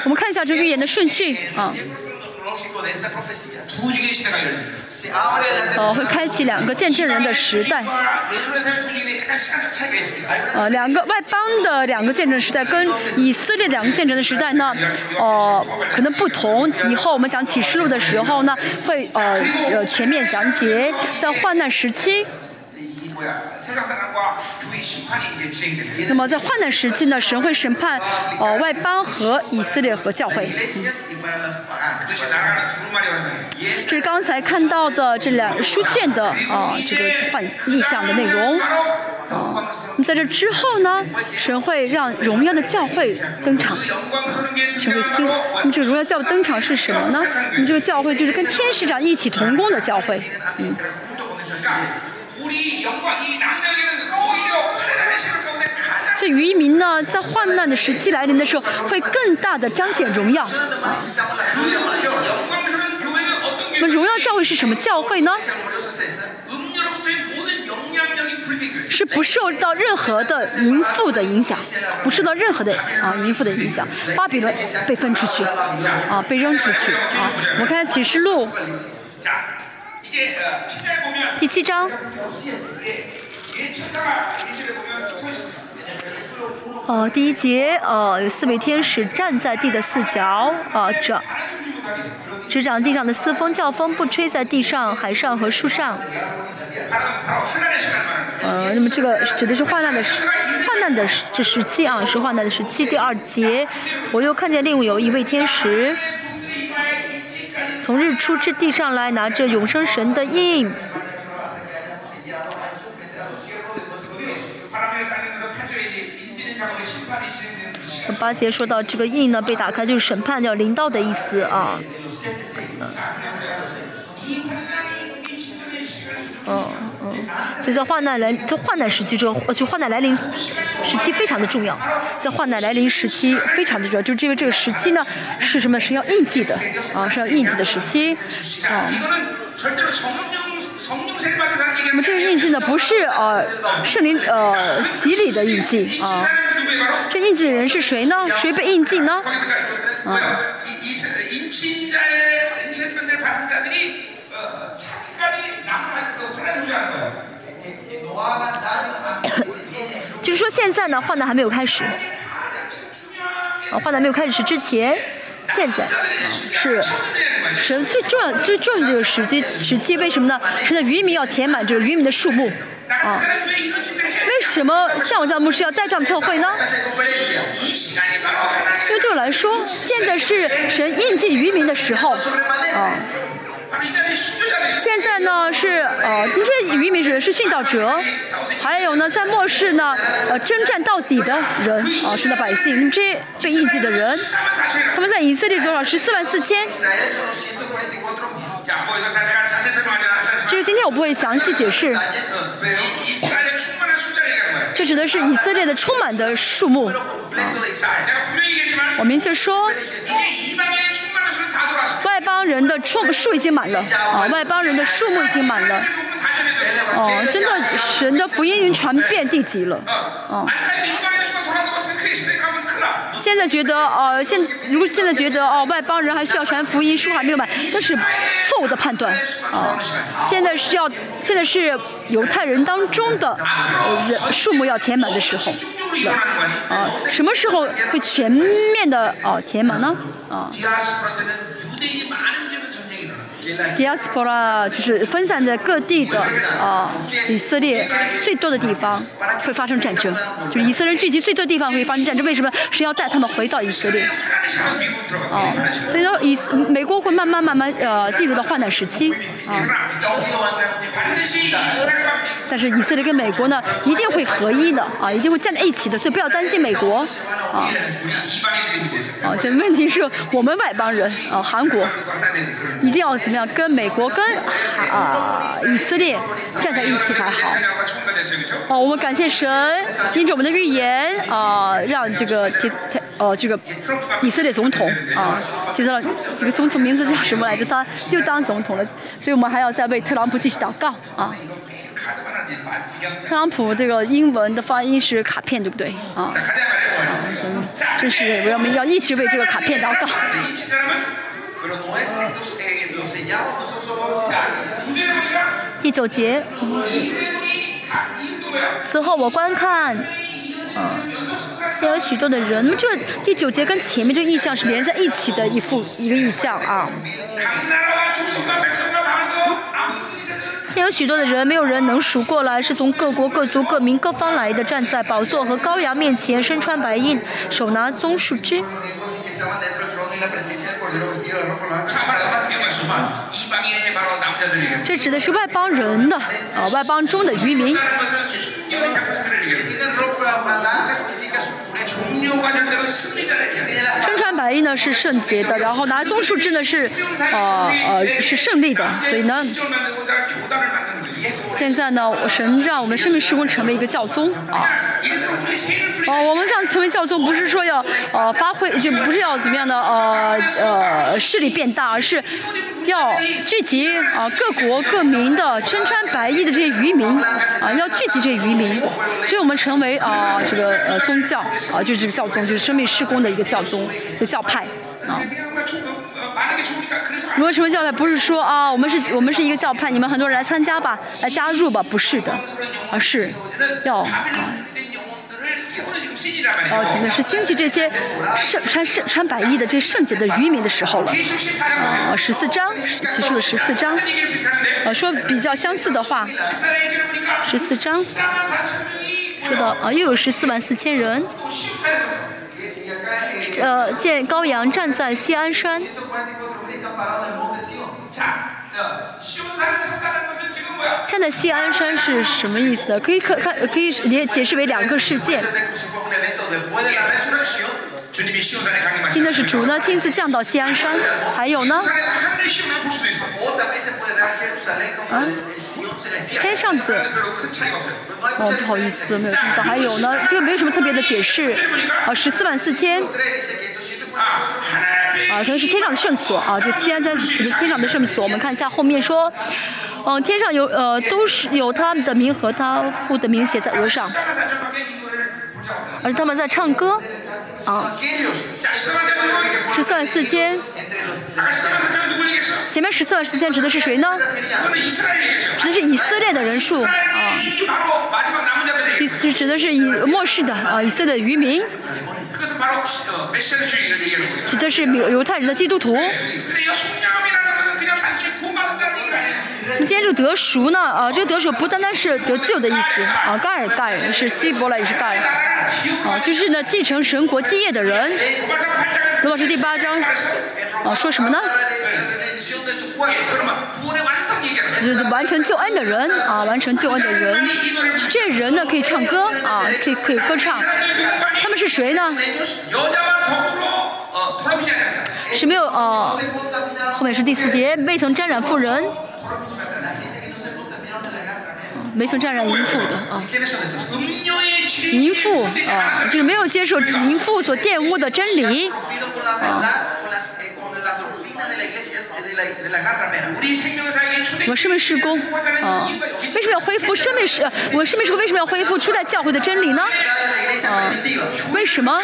我们看一下这预言的顺序啊呃会开启两个见证人的时代呃两个外邦的两个见证时代跟以色列两个见证的时代呢呃可能不同以后我们讲启示录的时候呢会呃呃全面讲解在患难时期那么在换的时期呢，神会审判呃外邦和以色列和教会。这是刚才看到的这两书卷的啊，这个换意象的内容。在这之后呢，神会让荣耀的教会登场。神会新，那么这个荣耀教会登场是什么呢？那么这个教会就是跟天使长一起同工的教会。嗯。这渔民呢，在患难的时期来临的时候，会更大的彰显荣耀。那么荣耀教会是什么教会呢？是不受到任何的淫妇的影响，不受到任何的啊淫妇的影响。巴比伦被分出去，啊，被扔出去。啊，我们看启示录。第七章，哦，第一节，哦，有四位天使站在地的四角，啊，掌，执掌地上的四风，叫风不吹在地上海上和树上。呃，那么这个指的是患难的时，患难的时，这时期啊，是患难的时期。第二节，我又看见另外有一位天使，从日出之地上来，拿着永生神的印。巴节说到这个印呢被打开，就是审判要临到的意思啊。嗯、嗯，所以在患难来，在患难时期，这个就患难来临时期非常的重要，在患难来临时期非常的重要，就是这个这个时期呢是什么？是要印记的啊，是要印记的时期啊。那么这个印记呢，不是呃圣灵呃洗礼的印记啊。这印记的人是谁呢？谁被印记呢？嗯、啊。<coughs> 就是说现在呢，患难还没有开始。啊，患难没有开始之前，现在、是、是神最重要、最重要的这个时机时期。为什么呢？是在渔民要填满这个渔民的数目。啊为什么像我这样牧师要带这样的特会呢？因为对我来说现在是神应祭渔民的时候。啊现在呢是呃这渔民指的是殉道者。还有呢在末世呢呃征战到底的人啊是那百姓这被应记的人。他们在以色列多少？是四万四千。这个今天我不会详细解释。这指的是以色列的充满的数目。我明确说，外邦人的数已经满了。啊，外邦人的数目已经满了。哦，真的，神的福音已经传遍地极了。哦。现在觉得哦现如果现在觉得哦外邦人还需要传福音书还没有买那是错误的判断。啊现在是要现在是犹太人当中的人数目要填满的时候。啊什么时候会全面的哦填满呢？啊 diaspora 就是分散在各地的啊，以色列最多的地方会发生战争，就以色列聚集最多的地方会发生战争，为什么是要带他们回到以色列？啊，所以说以美国会慢慢慢慢呃进入到患难时期啊。但是以色列跟美国呢一定会合一的啊，一定会站在一起的，所以不要担心美国啊。啊，现在问题是我们外邦人啊，韩国一定要。跟美国跟啊以色列站在一起才好。哦我们感谢神听着我们的预言啊让这个提特哦这个以色列总统啊提到这个总统名字叫什么来着？他就当总统了所以我们还要再为特朗普继续祷告啊。特朗普这个英文的发音是卡片对不对？啊。这是我们要一直为这个卡片祷告。第九节，此后我观看，啊，见有许多的人，这第九节跟前面这意象是连在一起的一幅一个意象啊。见有许多的人，没有人能数过来，是从各国各族各民各方来的，站在宝座和羔羊面前，身穿白衣，手拿棕树枝。这指的是外邦人的，呃，外邦中的渔民。身穿白衣呢是圣洁的，然后拿棕树枝呢是，呃呃是胜利的，所以呢。现在呢，神让我们生命施工成为一个教宗啊。哦、我们想成为教宗，不是说要呃发挥，就不是要怎么样的呃呃势力变大，而是要聚集啊各国各民的身穿白衣的这些渔民啊，要聚集这些渔民，所以我们成为啊这个呃宗教啊，就是这个教宗，就是生命施工的一个教宗的教派啊。如果成为教派，不是说啊，我们是我们是一个教派，你们很多人来参加吧。来加入吧，不是的，而是要啊，呃，可能是兴起这些圣穿圣穿白衣的这圣洁的渔民的时候了。呃，十四章，启示的十四章，呃，说比较相似的话，十四章说的啊、呃，又有十四万四千人。呃，见羔羊站在西安山。站在西安山是什么意思呢？可以可看可以解解释为两个世界。今天是主呢亲自降到西安山，还有呢？啊，天上子，哦，不好意思，没有听到。还有呢，这个没有什么特别的解释。啊，十四万四千。啊，可能是天上的圣所啊，就天将的天上的圣所。我们看一下后面说，嗯，天上有呃都是有他们的名和他父的名写在额上，而他们在唱歌。啊，十四万四千，前面十四万四千指的是谁呢？指的是以色列的人数，啊指的是以漠视的啊，以色列的渔民，指的是犹太人的基督徒。今天这得赎呢啊，这个得赎不单单是得救的意思啊，盖尔盖是希伯来也是盖尔，啊，就是呢继承神国基业的人。如果是第八章啊，说什么呢？就是完成救恩的人啊，完成救恩的人，这人呢可以唱歌啊，可以可以歌唱，他们是谁呢？是没有啊，后面是第四节，未曾沾染妇人。没从沾染淫妇的啊，淫妇啊，就是没有接受淫妇所玷污的真理啊。我是没失公啊，为什么要恢复？我是没失，我是没失，为什么要恢复初代教会的真理呢？啊，为什么？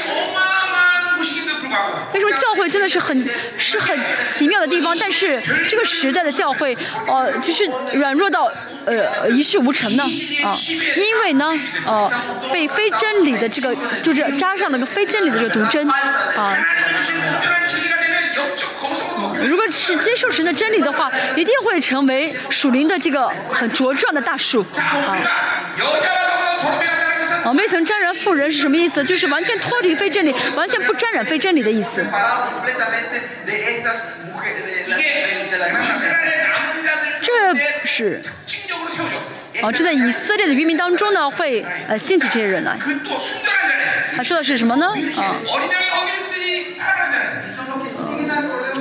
为什么教会真的是很是很奇妙的地方？但是这个时代的教会，呃，就是软弱到。呃，一事无成呢，啊，因为呢，呃，被非真理的这个就是扎上那个非真理的这个毒针，啊，如果是接受神的真理的话，一定会成为属灵的这个很茁壮的大树，啊。啊，未曾沾染妇人是什么意思？就是完全脱离非真理，完全不沾染非真理的意思。这是。哦，这在以色列的渔民当中呢，会呃兴起这些人来。他说的是什么呢？啊，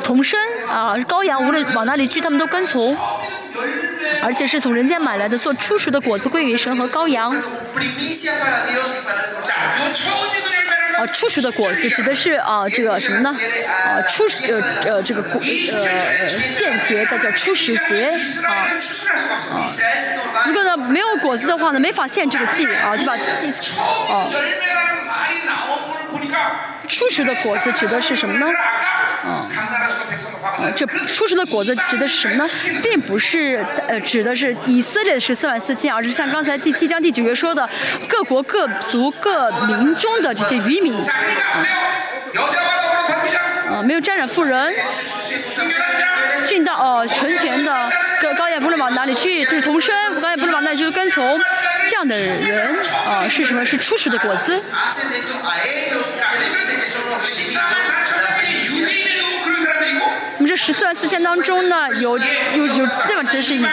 童身啊，羔羊，无论往哪里去，他们都跟从，而且是从人间买来的，做初熟的果子归于神和羔羊。啊初熟的果子指的是啊这个什么呢？啊初呃呃这个果呃呃现结的叫初时结啊啊。如果呢没有果子的话呢没法现这个季啊就把啊。初熟的果子指的是什么呢？呃，这出世的果子指的是什么呢？并不是呃指的是以色列十四万四千，而是像刚才第七章第九节说的各国各族各民中的这些渔民。啊呃，没有沾染妇人，训到呃纯全的高高也不能往哪里去，就是同生，高也不能往哪里去，就是跟从这样的人，啊、呃，是什么？是初始的果子。我们这十四万四千当中呢，有有有这么真是一。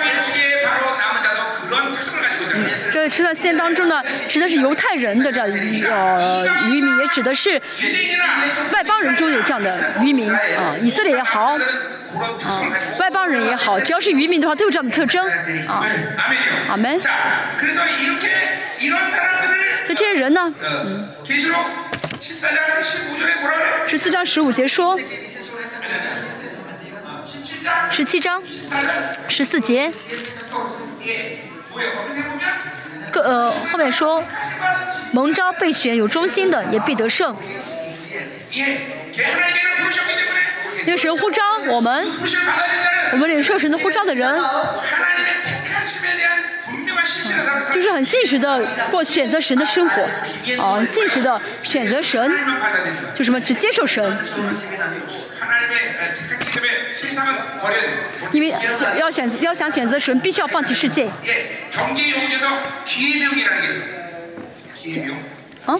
这十四万四千当中呢，指的是犹太人的这呃渔民，也指的是外邦人中有这样的渔民啊，以色列也好，啊，外邦人也好，只要是渔民的话，都有这样的特征啊。阿门。所以这些人呢，嗯，十四章十五节说。十七章十四节。各呃后面说蒙召备选有忠心的也必得胜。因为神呼召我们，我们领受神的呼召的人，就是很现实的过选择神的生活，啊，现实的选择神，就什么只接受神。因为要选要想选择神，必须要放弃世界。啊，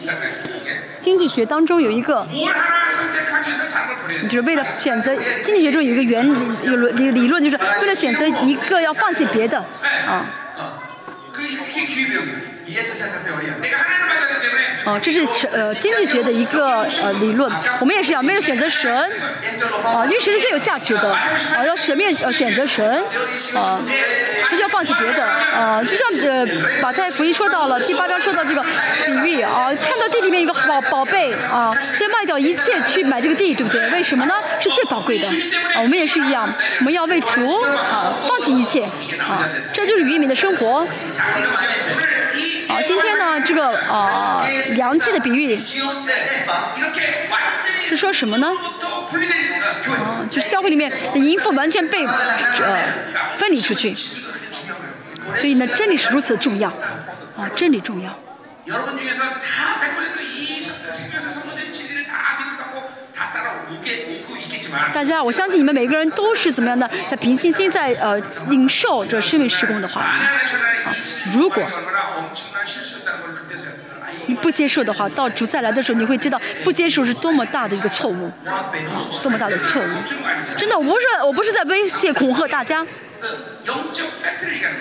经济学当中有一个，就是为了选择，经济学中有一个原理，一个理理论就是为了选择一个要放弃别的。啊。啊，这是呃经济学的一个呃理论，我们也是要为了选择神，啊，因为神是有价值的，啊，要舍命，呃，选择神，啊，就要放弃别的。啊，就像呃，马太福音说到了第八章说到这个比喻啊，看到地里面一个宝宝贝啊，先卖掉一切去买这个地，对不对？为什么呢？是最宝贵的啊。我们也是一样，我们要为主啊放弃一切啊，这就是渔民的生活。啊，今天呢，这个啊，良记的比喻是说什么呢？啊，就是教会里面淫妇完全被呃分离出去。所以呢，真理是如此重要啊，真理重要。大家，我相信你们每个人都是怎么样的，在平静心在呃领受这生命施工的话啊，如果。你不接受的话，到主再来的时候，你会知道不接受是多么大的一个错误，啊，多么大的错误！真的，我不是我不是在威胁恐吓大家，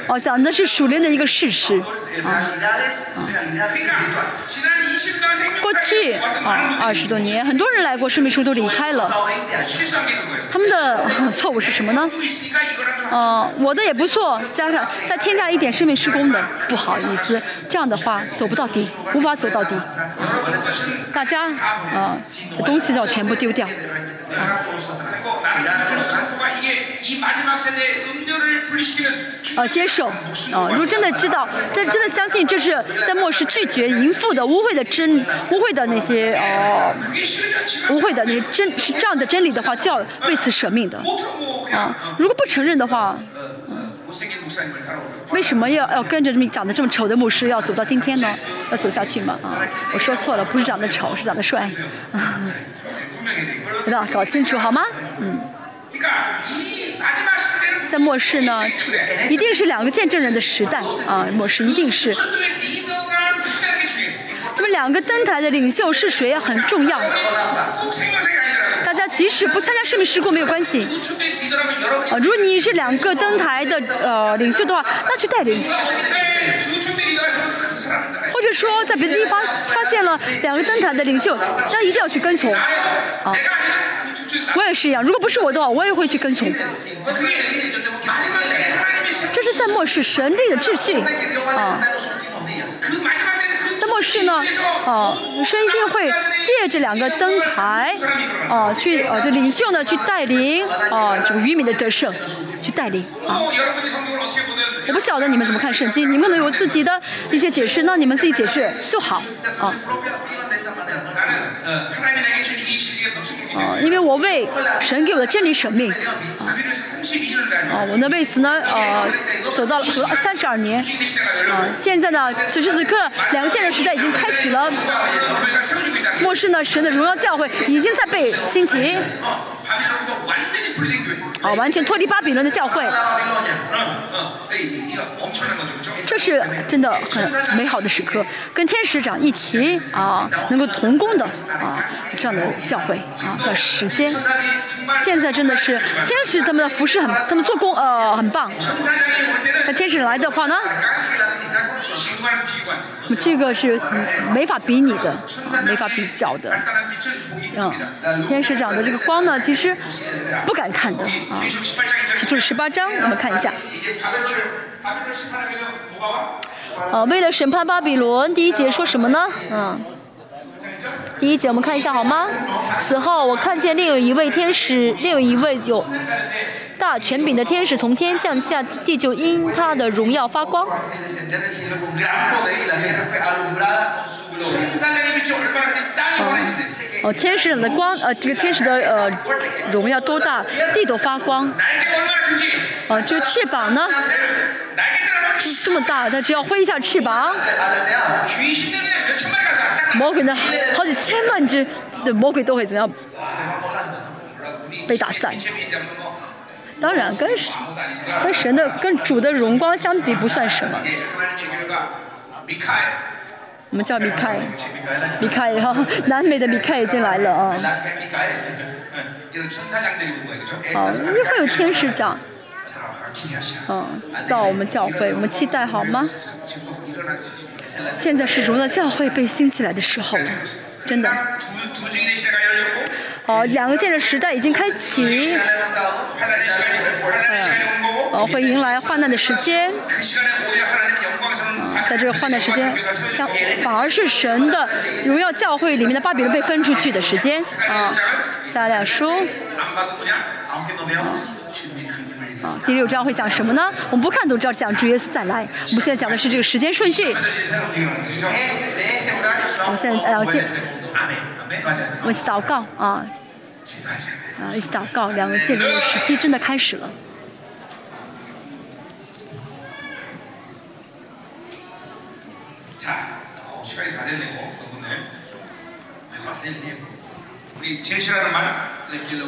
哦讲的是熟练的一个事实。过去啊二十多年很多人来过生命书都离开了。他们的错误是什么呢？我的也不错加上再添加一点生命施工的不好意思这样的话走不到底无法走到底。大家啊东西要全部丢掉。呃，接受，啊，如果真的知道，但真的相信这是在牧师拒绝淫妇的污秽的真污秽的那些哦，污秽的，你真是这样的真理的话，就要为此舍命的，啊，如果不承认的话，嗯，为什么要要跟着这么长得这么丑的牧师要走到今天呢？要走下去吗？啊，我说错了，不是长得丑，是长得帅，啊，<laughs> 知道搞清楚好吗？嗯。在末世呢一定是两个见证人的时代啊末世一定是。那么两个登台的领袖是谁也很重要大家即使不参加生命事故没有关系。啊如果你是两个登台的呃领袖的话那去带领。或者说在别的地方发现了两个登台的领袖那一定要去跟从。啊。我也是一样，如果不是我的话，我也会去跟随。这是在漠视神的秩序啊，在漠视呢。啊，女生一定会借着两个灯台啊，去啊，就领袖呢，去带领啊，这个渔民的得胜，去带领啊。我不晓得你们怎么看圣经，你们能有自己的一些解释，那你们自己解释就好啊。因为我为神给我的真理生命啊我呢为此呢呃走到了三十二年啊现在呢此时此刻两个现实时代已经开启了末世呢神的荣耀教诲已经在被兴起啊完全脱离巴比伦的教会。这是真的很美好的时刻跟天使长一起啊能够同工的啊这样的教会啊叫时间。现在真的是天使他们的服饰很他们做工呃很棒。那天使来的话呢？这个是没法比拟的，没法比较的。嗯，天使长的这个光呢，其实不敢看的啊。其中十八章，我们看一下。哦，为了审判巴比伦，第一节说什么呢？嗯，第一节我们看一下好吗？此后，我看见另有一位天使，另有一位有。大权柄的天使从天降下，地就因他的荣耀发光。哦、天使的光，呃，这个天使的呃荣耀多大，地都发光。哦、就翅膀呢？这么大，他只要挥一下翅膀，魔鬼呢，好几千万只的魔鬼都会怎样被打散？当然跟神跟神的跟主的荣光相比不算什么。我们叫离开。离开哈后南美的离开已经来了啊。好你会有天使长。嗯到我们教会我们期待好吗？现在是荣耀教会被兴起来的时候真的。두, 두 증인의 시대가 열렸고 好，两个现在时代已经开启， 환란의 시간이 환란의 시간이 온 거고 呃，会迎来患难的时间。 그 시간에 오히려 하나님 영광스러운 在这个患难时间，相反而是神的荣耀教会里面的巴比伦被分出去的时间啊。撒俩书 안 봐도 뭐냐? Aunque no veamos, 啊，第六章会讲什么呢？我们不看都知道讲主耶稣再来。我们现在讲的是这个时间顺序。 de este horario se 我们现在呃，见 아멘. 맞아요. 我祷告啊，啊，一起祷告，两个建立的时期真的开始了。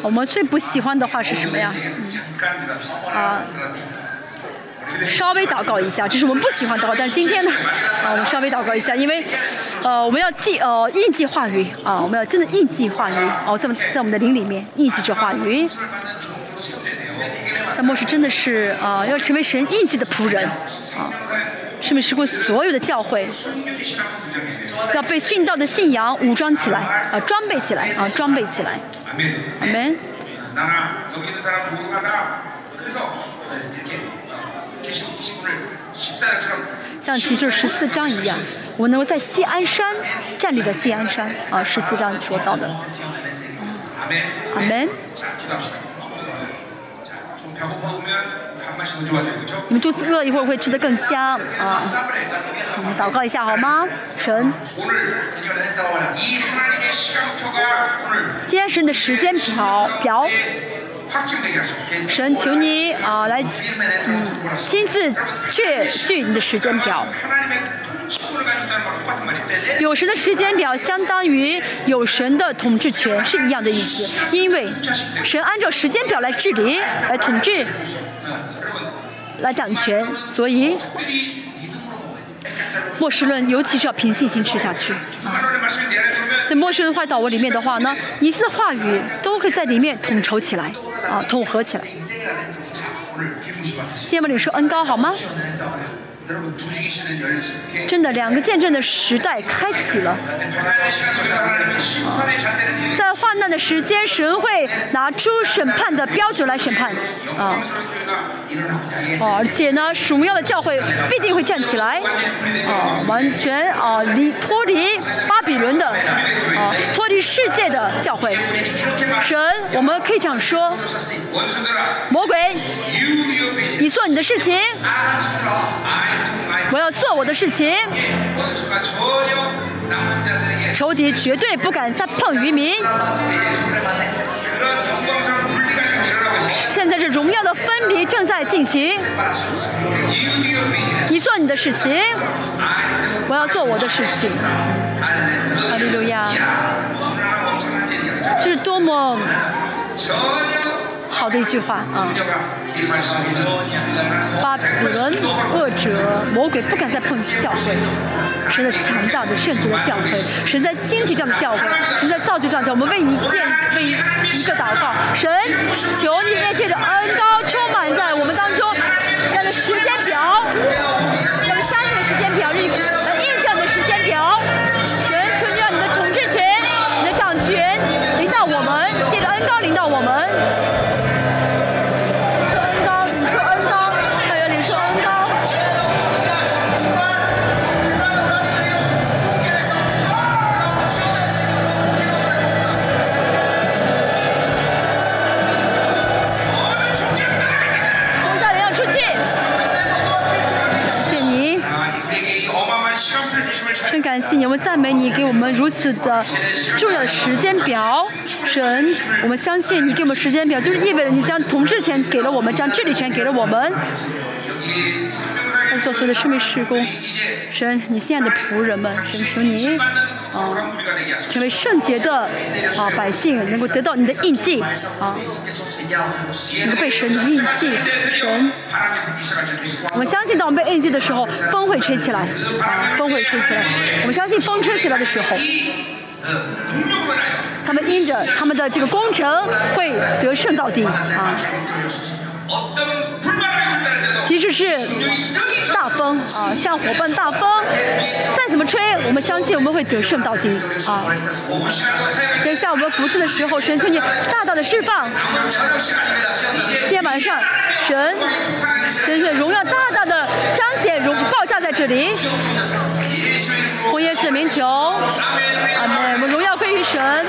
我们最不喜欢的话是什么呀？啊。<laughs> 稍微祷告一下，这是我们不喜欢祷告，但是今天呢，啊，我们稍微祷告一下，因为，呃，我们要记呃印记话语啊，我们要真的印记话语哦，在在我们的灵里面印记这话语。但末世真的是啊、呃，要成为神印记的仆人啊，是不是过所有的教会，要被殉道的信仰武装起来啊，装备起来啊，装备起来。阿门。阿门。像其实十四章一样，我能够在西安山站立的西安山啊，十四章说到的。阿门。你们肚子饿，一会儿会吃得更香啊！我们祷告一下好吗？神，今天神的时间表表。神，求你啊、来，嗯，亲自确据你的时间表。有神的时间表相当于有神的统治权，是一样的意思。因为神按照时间表来治理、来统治、来掌权，所以末世论尤其是要凭信心吃下去。在末世论话导文里面的话呢，一切的话语都会在里面统筹起来。啊，统合起来。芥末你是恩高，好吗？真的，两个见证的时代开启了。在患难的时间，神会拿出审判的标准来审判。啊，而且呢，属庙的教会必定会站起来。啊，完全啊，离脱离巴比伦的，啊，脱离世界的教会。神，我们可以这样说：魔鬼，你做你的事情。我要做我的事情。仇敌绝对不敢再碰渔民。现在是荣耀的分离正在进行。你做你的事情，我要做我的事情。哈利路亚！这是多么好的一句话啊！巴比伦恶者魔鬼不敢再碰你的教诲，神的强大的圣洁的教诲，神在坚持这样的教诲，神在造就这样教会。我们为你建，为一个祷告，神求你天上的恩高。我们赞美你，给我们如此的重要的时间表。神，我们相信你给我们时间表，就是意味着你将统治权给了我们，将治理权给了我们。做所有的生命施工，神，你现在的仆人们，神，求你。啊，成为圣洁的啊百姓能够得到你的印记啊，你够被神印记，神，我们相信当我们被印记的时候，风会吹起来啊，风会吹起来，我们相信风吹起来的时候，他们因着他们的这个工程会得胜到底啊。其实是大风啊，像伙伴大风，再怎么吹，我们相信我们会得胜到底啊！等下我们服侍的时候，神就你大大的释放，天马上神，神的荣耀大大的彰显，荣爆炸在这里，红颜色的名球，阿门，我们荣耀归于神。